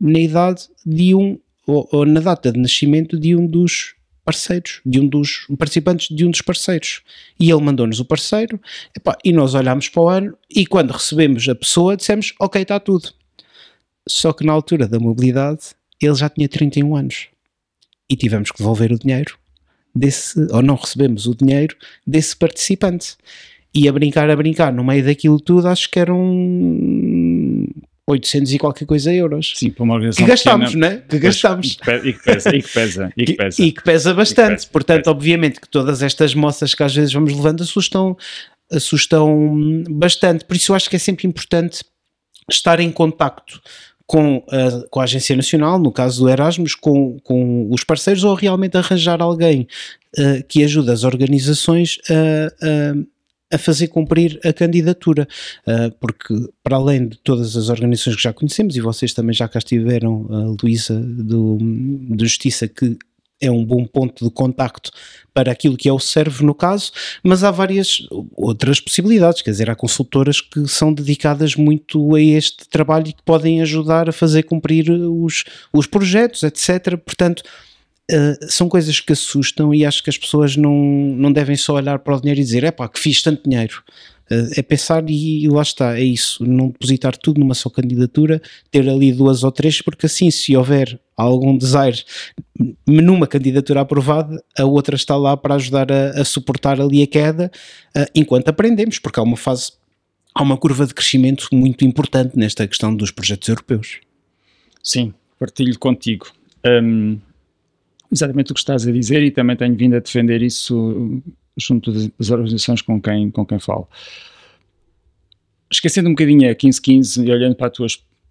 na idade de um, ou, ou, na data de nascimento de um dos parceiros, de um dos participantes de um dos parceiros. E ele mandou-nos o parceiro, epá, e nós olhámos para o ano, e quando recebemos a pessoa, dissemos, ok, está tudo. Só que na altura da mobilidade, ele já tinha 31 anos. E tivemos que devolver o dinheiro desse, ou não recebemos o dinheiro desse participante. E a brincar, a brincar, no meio daquilo tudo, acho que eram 800 e qualquer coisa euros. Sim, para uma organização que gastámos, pequena, né? Que gastámos. E que pesa, e que pesa, e que pesa. E, e que pesa bastante. Que pesa, Portanto, pesa. obviamente que todas estas moças que às vezes vamos levando assustam, assustam bastante. Por isso eu acho que é sempre importante estar em contacto com a, com a Agência Nacional, no caso do Erasmus, com, com os parceiros, ou realmente arranjar alguém uh, que ajude as organizações a, a, a fazer cumprir a candidatura, uh, porque para além de todas as organizações que já conhecemos, e vocês também já cá estiveram, a Luísa do, do Justiça, que é um bom ponto de contacto para aquilo que é o serve no caso, mas há várias outras possibilidades, quer dizer, há consultoras que são dedicadas muito a este trabalho e que podem ajudar a fazer cumprir os, os projetos, etc. Portanto, Uh, são coisas que assustam e acho que as pessoas não, não devem só olhar para o dinheiro e dizer é pá, que fiz tanto dinheiro. Uh, é pensar e lá está, é isso, não depositar tudo numa só candidatura, ter ali duas ou três, porque assim, se houver algum desaire numa candidatura aprovada, a outra está lá para ajudar a, a suportar ali a queda, uh, enquanto aprendemos, porque há uma fase, há uma curva de crescimento muito importante nesta questão dos projetos europeus. Sim, partilho contigo. Um exatamente o que estás a dizer e também tenho vindo a defender isso junto das organizações com quem, com quem falo. Esquecendo um bocadinho a 1515 e olhando para a tua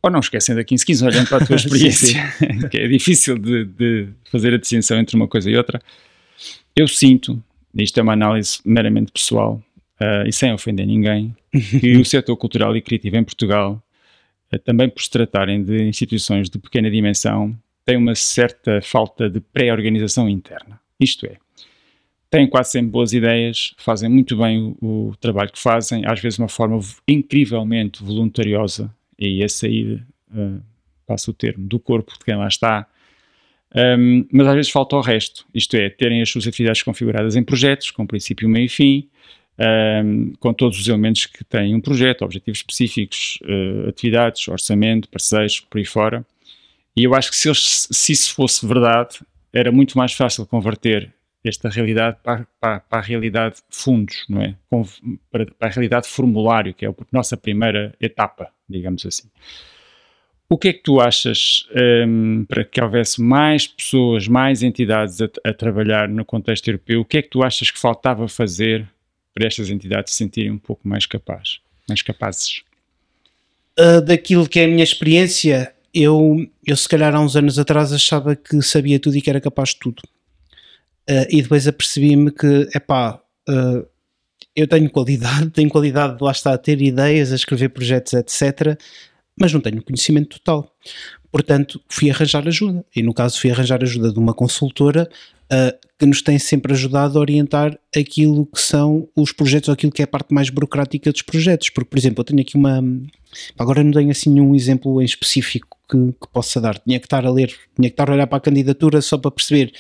ou não esquecendo a 1515, olhando para a tua (laughs) experiência, (laughs) que é difícil de, de, fazer a distinção entre uma coisa e outra, eu sinto, isto é uma análise meramente pessoal uh, e sem ofender ninguém, (laughs) que o setor cultural e criativo em Portugal, uh, também por se tratarem de instituições de pequena dimensão, têm uma certa falta de pré-organização interna. Isto é, têm quase sempre boas ideias, fazem muito bem o, o, trabalho que fazem, às vezes de uma forma incrivelmente voluntariosa, e a sair, uh, passo o termo, do corpo de quem lá está, um, mas às vezes falta o resto, isto é, terem as suas atividades configuradas em projetos, com princípio, meio e fim, um, com todos os elementos que têm um projeto, objetivos específicos, uh, atividades, orçamento, parceiros, por aí fora, e eu acho que se, eles, se isso fosse verdade, era muito mais fácil converter esta realidade para, para, para a realidade fundos, não é? Para, para, a realidade formulário, que é a nossa primeira etapa, digamos assim. O que é que tu achas um, para que houvesse mais pessoas, mais entidades a, a, trabalhar no contexto europeu? O que é que tu achas que faltava fazer para estas entidades se sentirem um pouco mais capazes? Mais capazes? Uh, daquilo que é a minha experiência, eu, eu se calhar há uns anos atrás achava que sabia tudo e que era capaz de tudo. Uh, e depois apercebi-me que, epá, uh, eu tenho qualidade, (laughs) tenho qualidade de lá estar a ter ideias, a escrever projetos, etc., mas não tenho conhecimento total. Portanto, fui arranjar ajuda. E no caso, fui arranjar ajuda de uma consultora uh, que nos tem sempre ajudado a orientar aquilo que são os projetos, ou aquilo que é a parte mais burocrática dos projetos. Porque, por exemplo, eu tenho aqui uma. Agora não tenho assim nenhum exemplo em específico que, que possa dar. Tinha que estar a ler, tinha que estar a olhar para a candidatura só para perceber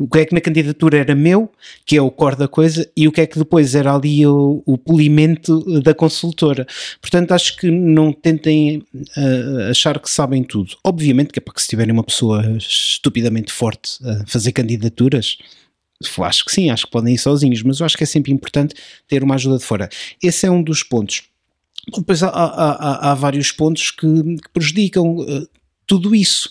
o que é que na candidatura era meu, que é o core da coisa, e o que é que depois era ali o, o polimento da consultora. Portanto, acho que não tentem uh, achar que sabem tudo. Obviamente que é para que se tiverem uma pessoa estupidamente forte a fazer candidaturas, acho que sim, acho que podem ir sozinhos, mas eu acho que é sempre importante ter uma ajuda de fora. Esse é um dos pontos. Depois há, há, há, vários pontos que, que prejudicam uh, tudo isso.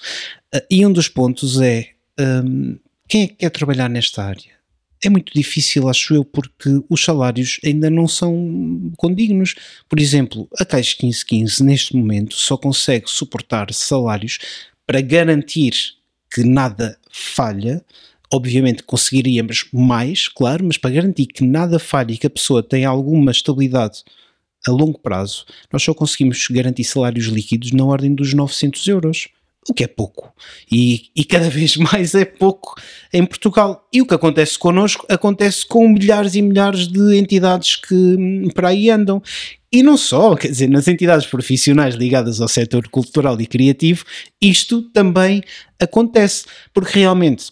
Uh, e um dos pontos é. Um, quem é que quer trabalhar nesta área? É muito difícil, acho eu, porque os salários ainda não são condignos. Por exemplo, a Caixa 1515 neste momento só consegue suportar salários para garantir que nada falha. Obviamente conseguiríamos mais, claro, mas para garantir que nada falhe e que a pessoa tenha alguma estabilidade a longo prazo, nós só conseguimos garantir salários líquidos na ordem dos 900 euros o que é pouco. E, e, cada (laughs) vez mais é pouco em Portugal. E o que acontece connosco acontece com milhares e milhares de entidades que hum, para aí andam. E não só, quer dizer, nas entidades profissionais ligadas ao setor cultural e criativo, isto também acontece, porque realmente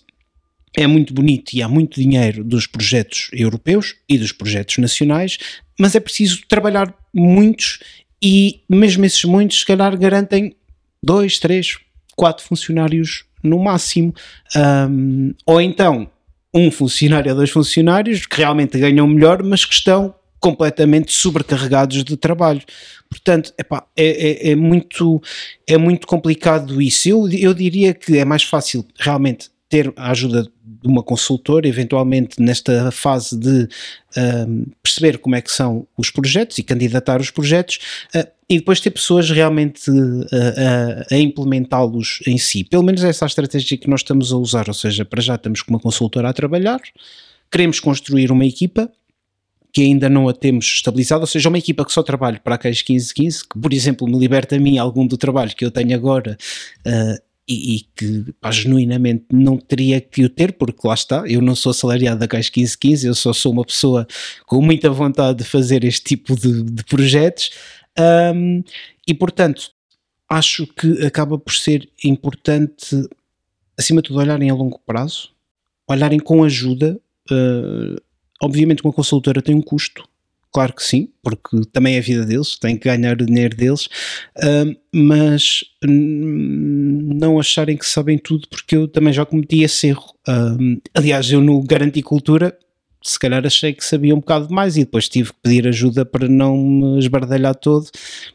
é muito bonito e há muito dinheiro dos projetos europeus e dos projetos nacionais, mas é preciso trabalhar muitos e mesmo esses muitos, se calhar, garantem dois, três, quatro funcionários no máximo. Um, ou então um funcionário ou dois funcionários que realmente ganham melhor, mas que estão completamente sobrecarregados de trabalho. Portanto, epá, é, é, é, muito, é muito complicado isso. Eu, eu diria que é mais fácil realmente ter a ajuda de uma consultora, eventualmente nesta fase de um, perceber como é que são os projetos e candidatar os projetos, uh, e depois ter pessoas realmente uh, uh, a implementá-los em si. Pelo menos essa é a estratégia que nós estamos a usar, ou seja, para já estamos com uma consultora a trabalhar, queremos construir uma equipa que ainda não a temos estabilizada, ou seja, uma equipa que só trabalha para a Caixa 1515, que por exemplo me liberta a mim algum do trabalho que eu tenho agora uh, e, e, que pá, genuinamente não teria que o ter, porque lá está, eu não sou assalariado da Caixa 1515, eu só sou uma pessoa com muita vontade de fazer este tipo de, de projetos um, e portanto acho que acaba por ser importante, acima de tudo, olharem a longo prazo olharem com ajuda. Uh, obviamente, uma consultora tem um custo, claro que sim, porque também é a vida deles, têm que ganhar o dinheiro deles, uh, mas não acharem que sabem tudo, porque eu também já cometi esse erro. Uh, aliás, eu no Garanti Cultura se calhar achei que sabia um bocado mais e depois tive que pedir ajuda para não me esbardalhar todo,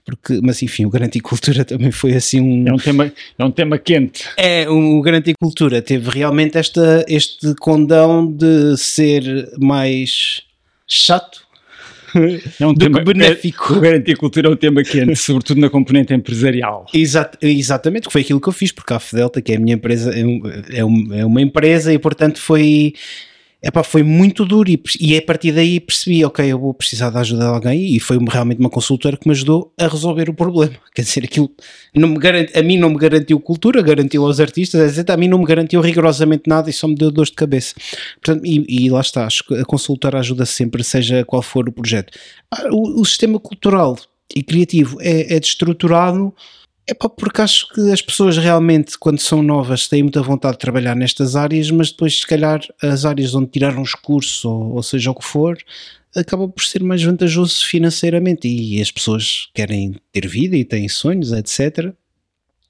porque, mas enfim, o Garanticultura (laughs) também foi assim um... É um tema, é um tema quente. É, o Garanticultura teve realmente esta, este condão de ser mais chato, é um tema benéfico. É, o Garanticultura é um tema quente, sobretudo na componente empresarial. Exat, exatamente, que foi aquilo que eu fiz, porque a Fidelta, que é a minha empresa, é, é, é uma empresa e portanto foi epá, foi muito duro e, e a partir daí percebi, ok, eu vou precisar da ajuda de alguém e foi realmente uma consultora que me ajudou a resolver o problema. (laughs) Quer dizer, aquilo não me garante, a mim não me garantiu cultura, garantiu aos artistas, etc. A mim não me garantiu rigorosamente nada e só me deu dor de cabeça. Portanto, e, e lá está, a consultora ajuda sempre, seja qual for o projeto. Ah, o, o sistema cultural e criativo é, é destruturado é porque acho que as pessoas realmente, quando são novas, têm muita vontade de trabalhar nestas áreas, mas depois, se calhar, as áreas onde tiraram os cursos, ou, ou seja o que for, acaba por ser mais vantajoso financeiramente. E as pessoas querem ter vida e têm sonhos, etc.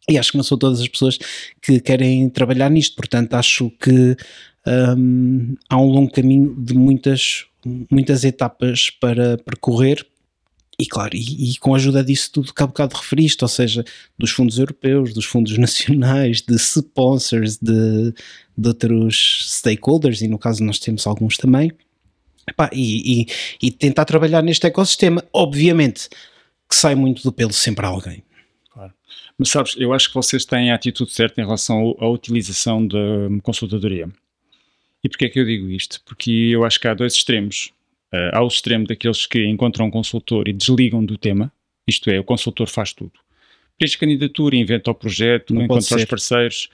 E acho que não são todas as pessoas que querem trabalhar nisto, portanto, acho que hum, há um longo caminho de muitas, muitas etapas para percorrer e claro, e, e, com a ajuda disso tudo que há bocado referiste, ou seja, dos fundos europeus, dos fundos (laughs) nacionais, de sponsors, de, de outros stakeholders, e no caso nós temos alguns também, Epá, e, e, e, tentar trabalhar neste ecossistema. Obviamente que sai muito do pelo sempre alguém. Claro. Mas sabes, eu acho que vocês têm a atitude certa em relação à utilização da consultadoria. E porquê é que eu digo isto? Porque eu acho que há dois extremos uh, ao extremo daqueles que encontram um consultor e desligam do tema, isto é, o consultor faz tudo. Preenche candidatura, inventa o projeto, Não encontra os parceiros.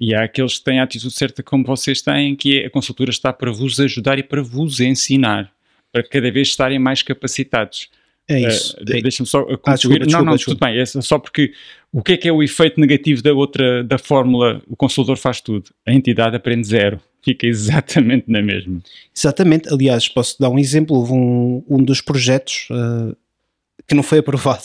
E há aqueles que têm a atitude certa como vocês têm, que é a consultora está para vos ajudar e para vos ensinar, para cada vez estarem mais capacitados. É isso. Uh, Deixa-me só concluir. Ah, desculpa, não, não, desculpa. tudo bem. É só porque o que é que é o efeito negativo da outra, da fórmula, o consultor faz tudo, a entidade aprende zero fica exatamente na mesma. Exatamente, aliás, posso dar um exemplo, houve um, um dos projetos uh, que não foi aprovado,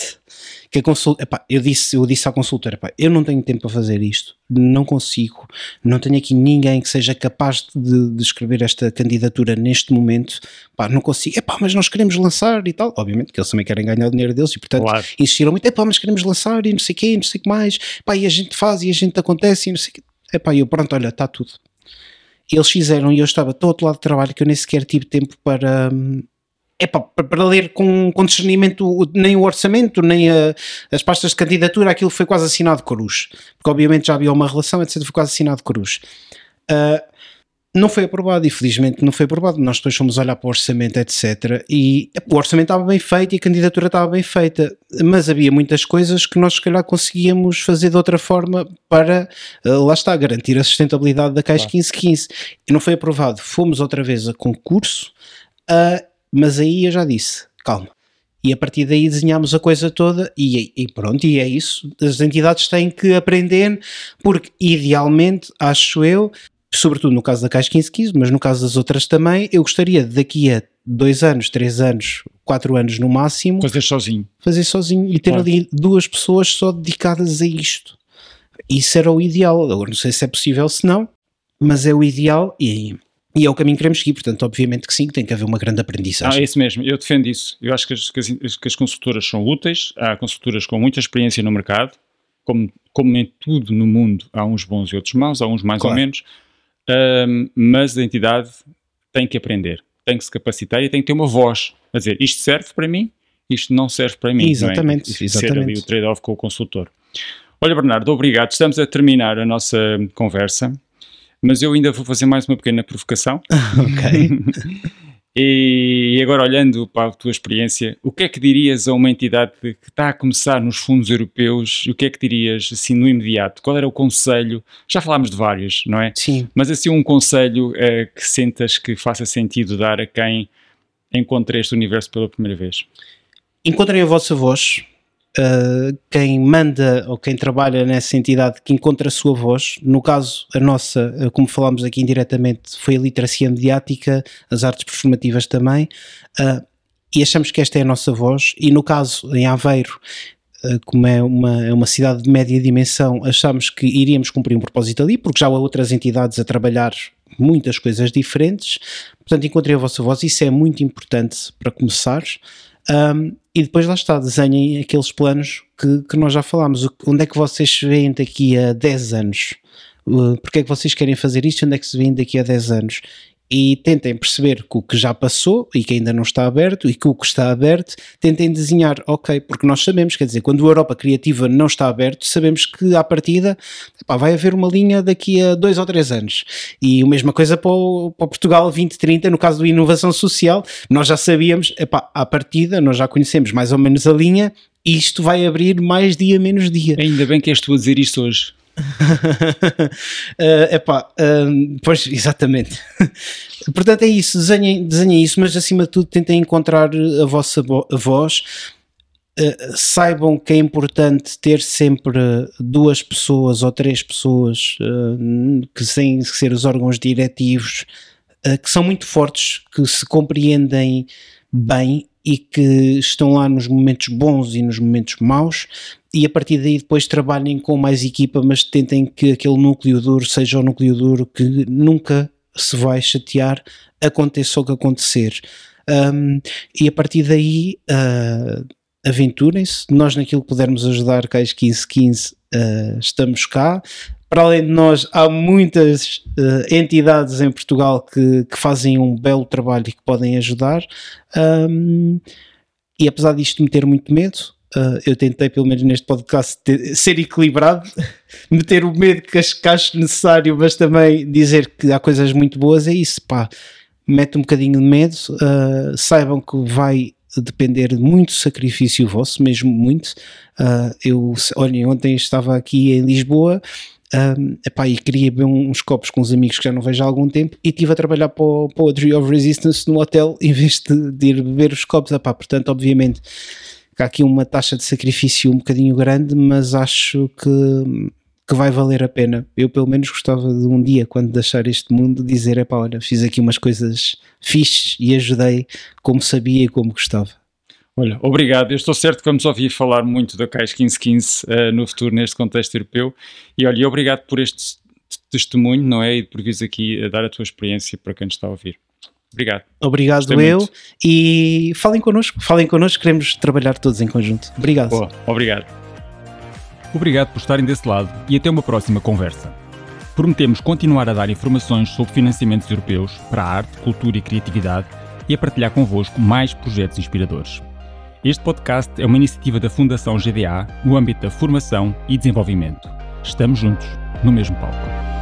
que a consulta, epá, eu disse, eu disse à consultora, epá, eu não tenho tempo para fazer isto, não consigo, não tenho aqui ninguém que seja capaz de, de escrever esta candidatura neste momento, epá, não consigo, epá, mas nós queremos lançar e tal, obviamente que eles também querem ganhar o dinheiro deles e portanto claro. insistiram muito, epá, mas queremos lançar e não sei o quê, não sei o que mais, epá, e a gente faz e a gente acontece e não sei o quê, epá, eu pronto, olha, está tudo, eles fizeram e eu estava todo lado de trabalho que eu nem sequer tive tempo para. É para, para ler com, com discernimento nem o orçamento, nem a, as pastas de candidatura, aquilo foi quase assinado cruz, porque obviamente já havia uma relação, etc. Foi quase assinado cruz. Uh, não foi aprovado, infelizmente não foi aprovado. Nós depois fomos olhar para o orçamento, etc. E o orçamento estava bem feito e a candidatura estava bem feita, mas havia muitas coisas que nós, se calhar, conseguíamos fazer de outra forma para, eh, lá está, garantir a sustentabilidade da Caixa claro. 1515. E não foi aprovado. Fomos outra vez a concurso, uh, mas aí eu já disse, calma. E a partir daí desenhámos a coisa toda e, e, pronto, e é isso. As entidades têm que aprender, porque idealmente, acho eu, sobretudo no caso da Caixa 1515, mas no caso das outras também, eu gostaria daqui a dois anos, três anos, quatro anos no máximo. Fazer sozinho. Fazer sozinho e ter claro. ali duas pessoas só dedicadas a isto. Isso era o ideal. Agora não sei se é possível, se não, mas é o ideal e, e é o caminho que queremos seguir. Portanto, obviamente que sim, tem que haver uma grande aprendizagem. Ah, é isso mesmo. Eu defendo isso. Eu acho que as, que as, que as consultoras são úteis. Há consultoras com muita experiência no mercado. Como, como em tudo no mundo, há uns bons e outros maus, há uns mais claro. ou menos um, mas a entidade tem que aprender, tem que se capacitar e tem que ter uma voz a dizer isto serve para mim, isto não serve para mim. Exatamente, não é? exatamente. Ser ali o trade-off com o consultor. Olha, Bernardo, obrigado. Estamos a terminar a nossa conversa, mas eu ainda vou fazer mais uma pequena provocação. (laughs) ok. (laughs) E agora, olhando para a tua experiência, o que é que dirias a uma entidade que está a começar nos fundos europeus? O que é que dirias assim no imediato? Qual era o conselho? Já falámos de vários, não é? Sim. Mas assim, um conselho é, que sentas que faça sentido dar a quem encontra este universo pela primeira vez? Encontrem a vossa voz, uh, quem manda ou quem trabalha nessa entidade que encontra a sua voz. No caso, a nossa, uh, como falámos aqui indiretamente, foi a literacia mediática, as artes performativas também. Uh, e achamos que esta é a nossa voz. E no caso, em Aveiro, como é uma, é uma cidade de média dimensão, achamos que iríamos cumprir um propósito ali, porque já há outras entidades a trabalhar muitas coisas diferentes. Portanto, encontrei a vossa voz, isso é muito importante para começar. Um, e depois lá está, desenhem aqueles planos que, que nós já falámos. Onde é que vocês veem daqui a 10 anos? Uh, porque é que vocês querem fazer isto? Onde é que se veem daqui a 10 anos? E tentem perceber que o que já passou e que ainda não está aberto e que o que está aberto, tentem desenhar, ok, porque nós sabemos, quer dizer, quando a Europa Criativa não está aberto, sabemos que à partida epá, vai haver uma linha daqui a dois ou três anos. E a mesma coisa para o, para o Portugal 2030, no caso do Inovação Social, nós já sabíamos, epá, à partida, nós já conhecemos mais ou menos a linha, isto vai abrir mais dia menos dia. Ainda bem que és tu a dizer isto hoje uh, (laughs) epá, uh, pois, exatamente. (laughs) Portanto, é isso, desenhem, desenhem isso, mas acima de tudo tentem encontrar a vossa a voz. Uh, saibam que é importante ter sempre duas pessoas ou três pessoas uh, que que ser os órgãos diretivos uh, que são muito fortes, que se compreendem bem e que estão lá nos momentos bons e nos momentos maus e a partir daí depois trabalhem com mais equipa, mas tentem que aquele núcleo duro seja o núcleo duro que nunca se vai chatear, aconteça o que acontecer. Um, e a partir daí uh, aventurem-se, nós naquilo que pudermos ajudar, Cais 1515, uh, estamos cá. Para além de nós, há muitas uh, entidades em Portugal que, que, fazem um belo trabalho e que podem ajudar. Um, e apesar disto me ter muito medo, uh, eu tentei, pelo menos neste podcast, ter, ser equilibrado, (laughs) meter o medo que acho necessário, mas também dizer que há coisas muito boas. É isso, pá, mete um bocadinho de medo, uh, saibam que vai depender de muito sacrifício vosso, mesmo muito. Eu, olhem, ontem estava aqui em Lisboa um, epá, e queria beber uns copos com os amigos que já não vejo há algum tempo e estive a trabalhar para o Poetry of Resistance no hotel (laughs) em vez de, de ir beber os copos. Epá, portanto, obviamente, há aqui uma taxa de sacrifício um bocadinho grande, mas acho que, que vai valer a pena. Eu, pelo menos, gostava de um dia, quando deixar este mundo, dizer: epá, olha, fiz aqui umas coisas fixes e ajudei como sabia e como gostava. Olha, obrigado. Eu estou certo que vamos ouvir falar muito da CAIS 1515 uh, no futuro, neste contexto europeu. E olha, obrigado por este testemunho, não é? E por vires aqui a dar a tua experiência para quem está a ouvir. Obrigado. Obrigado Gostei eu. Muito. E falem connosco, falem connosco, queremos trabalhar todos em conjunto. Obrigado. Boa, obrigado. Obrigado por estarem desse lado e até uma próxima conversa. Prometemos continuar a dar informações sobre financiamentos europeus para a arte, cultura e criatividade e a partilhar convosco mais projetos inspiradores. Este podcast é uma iniciativa da Fundação GDA no âmbito da formação e desenvolvimento. Estamos juntos, no mesmo palco.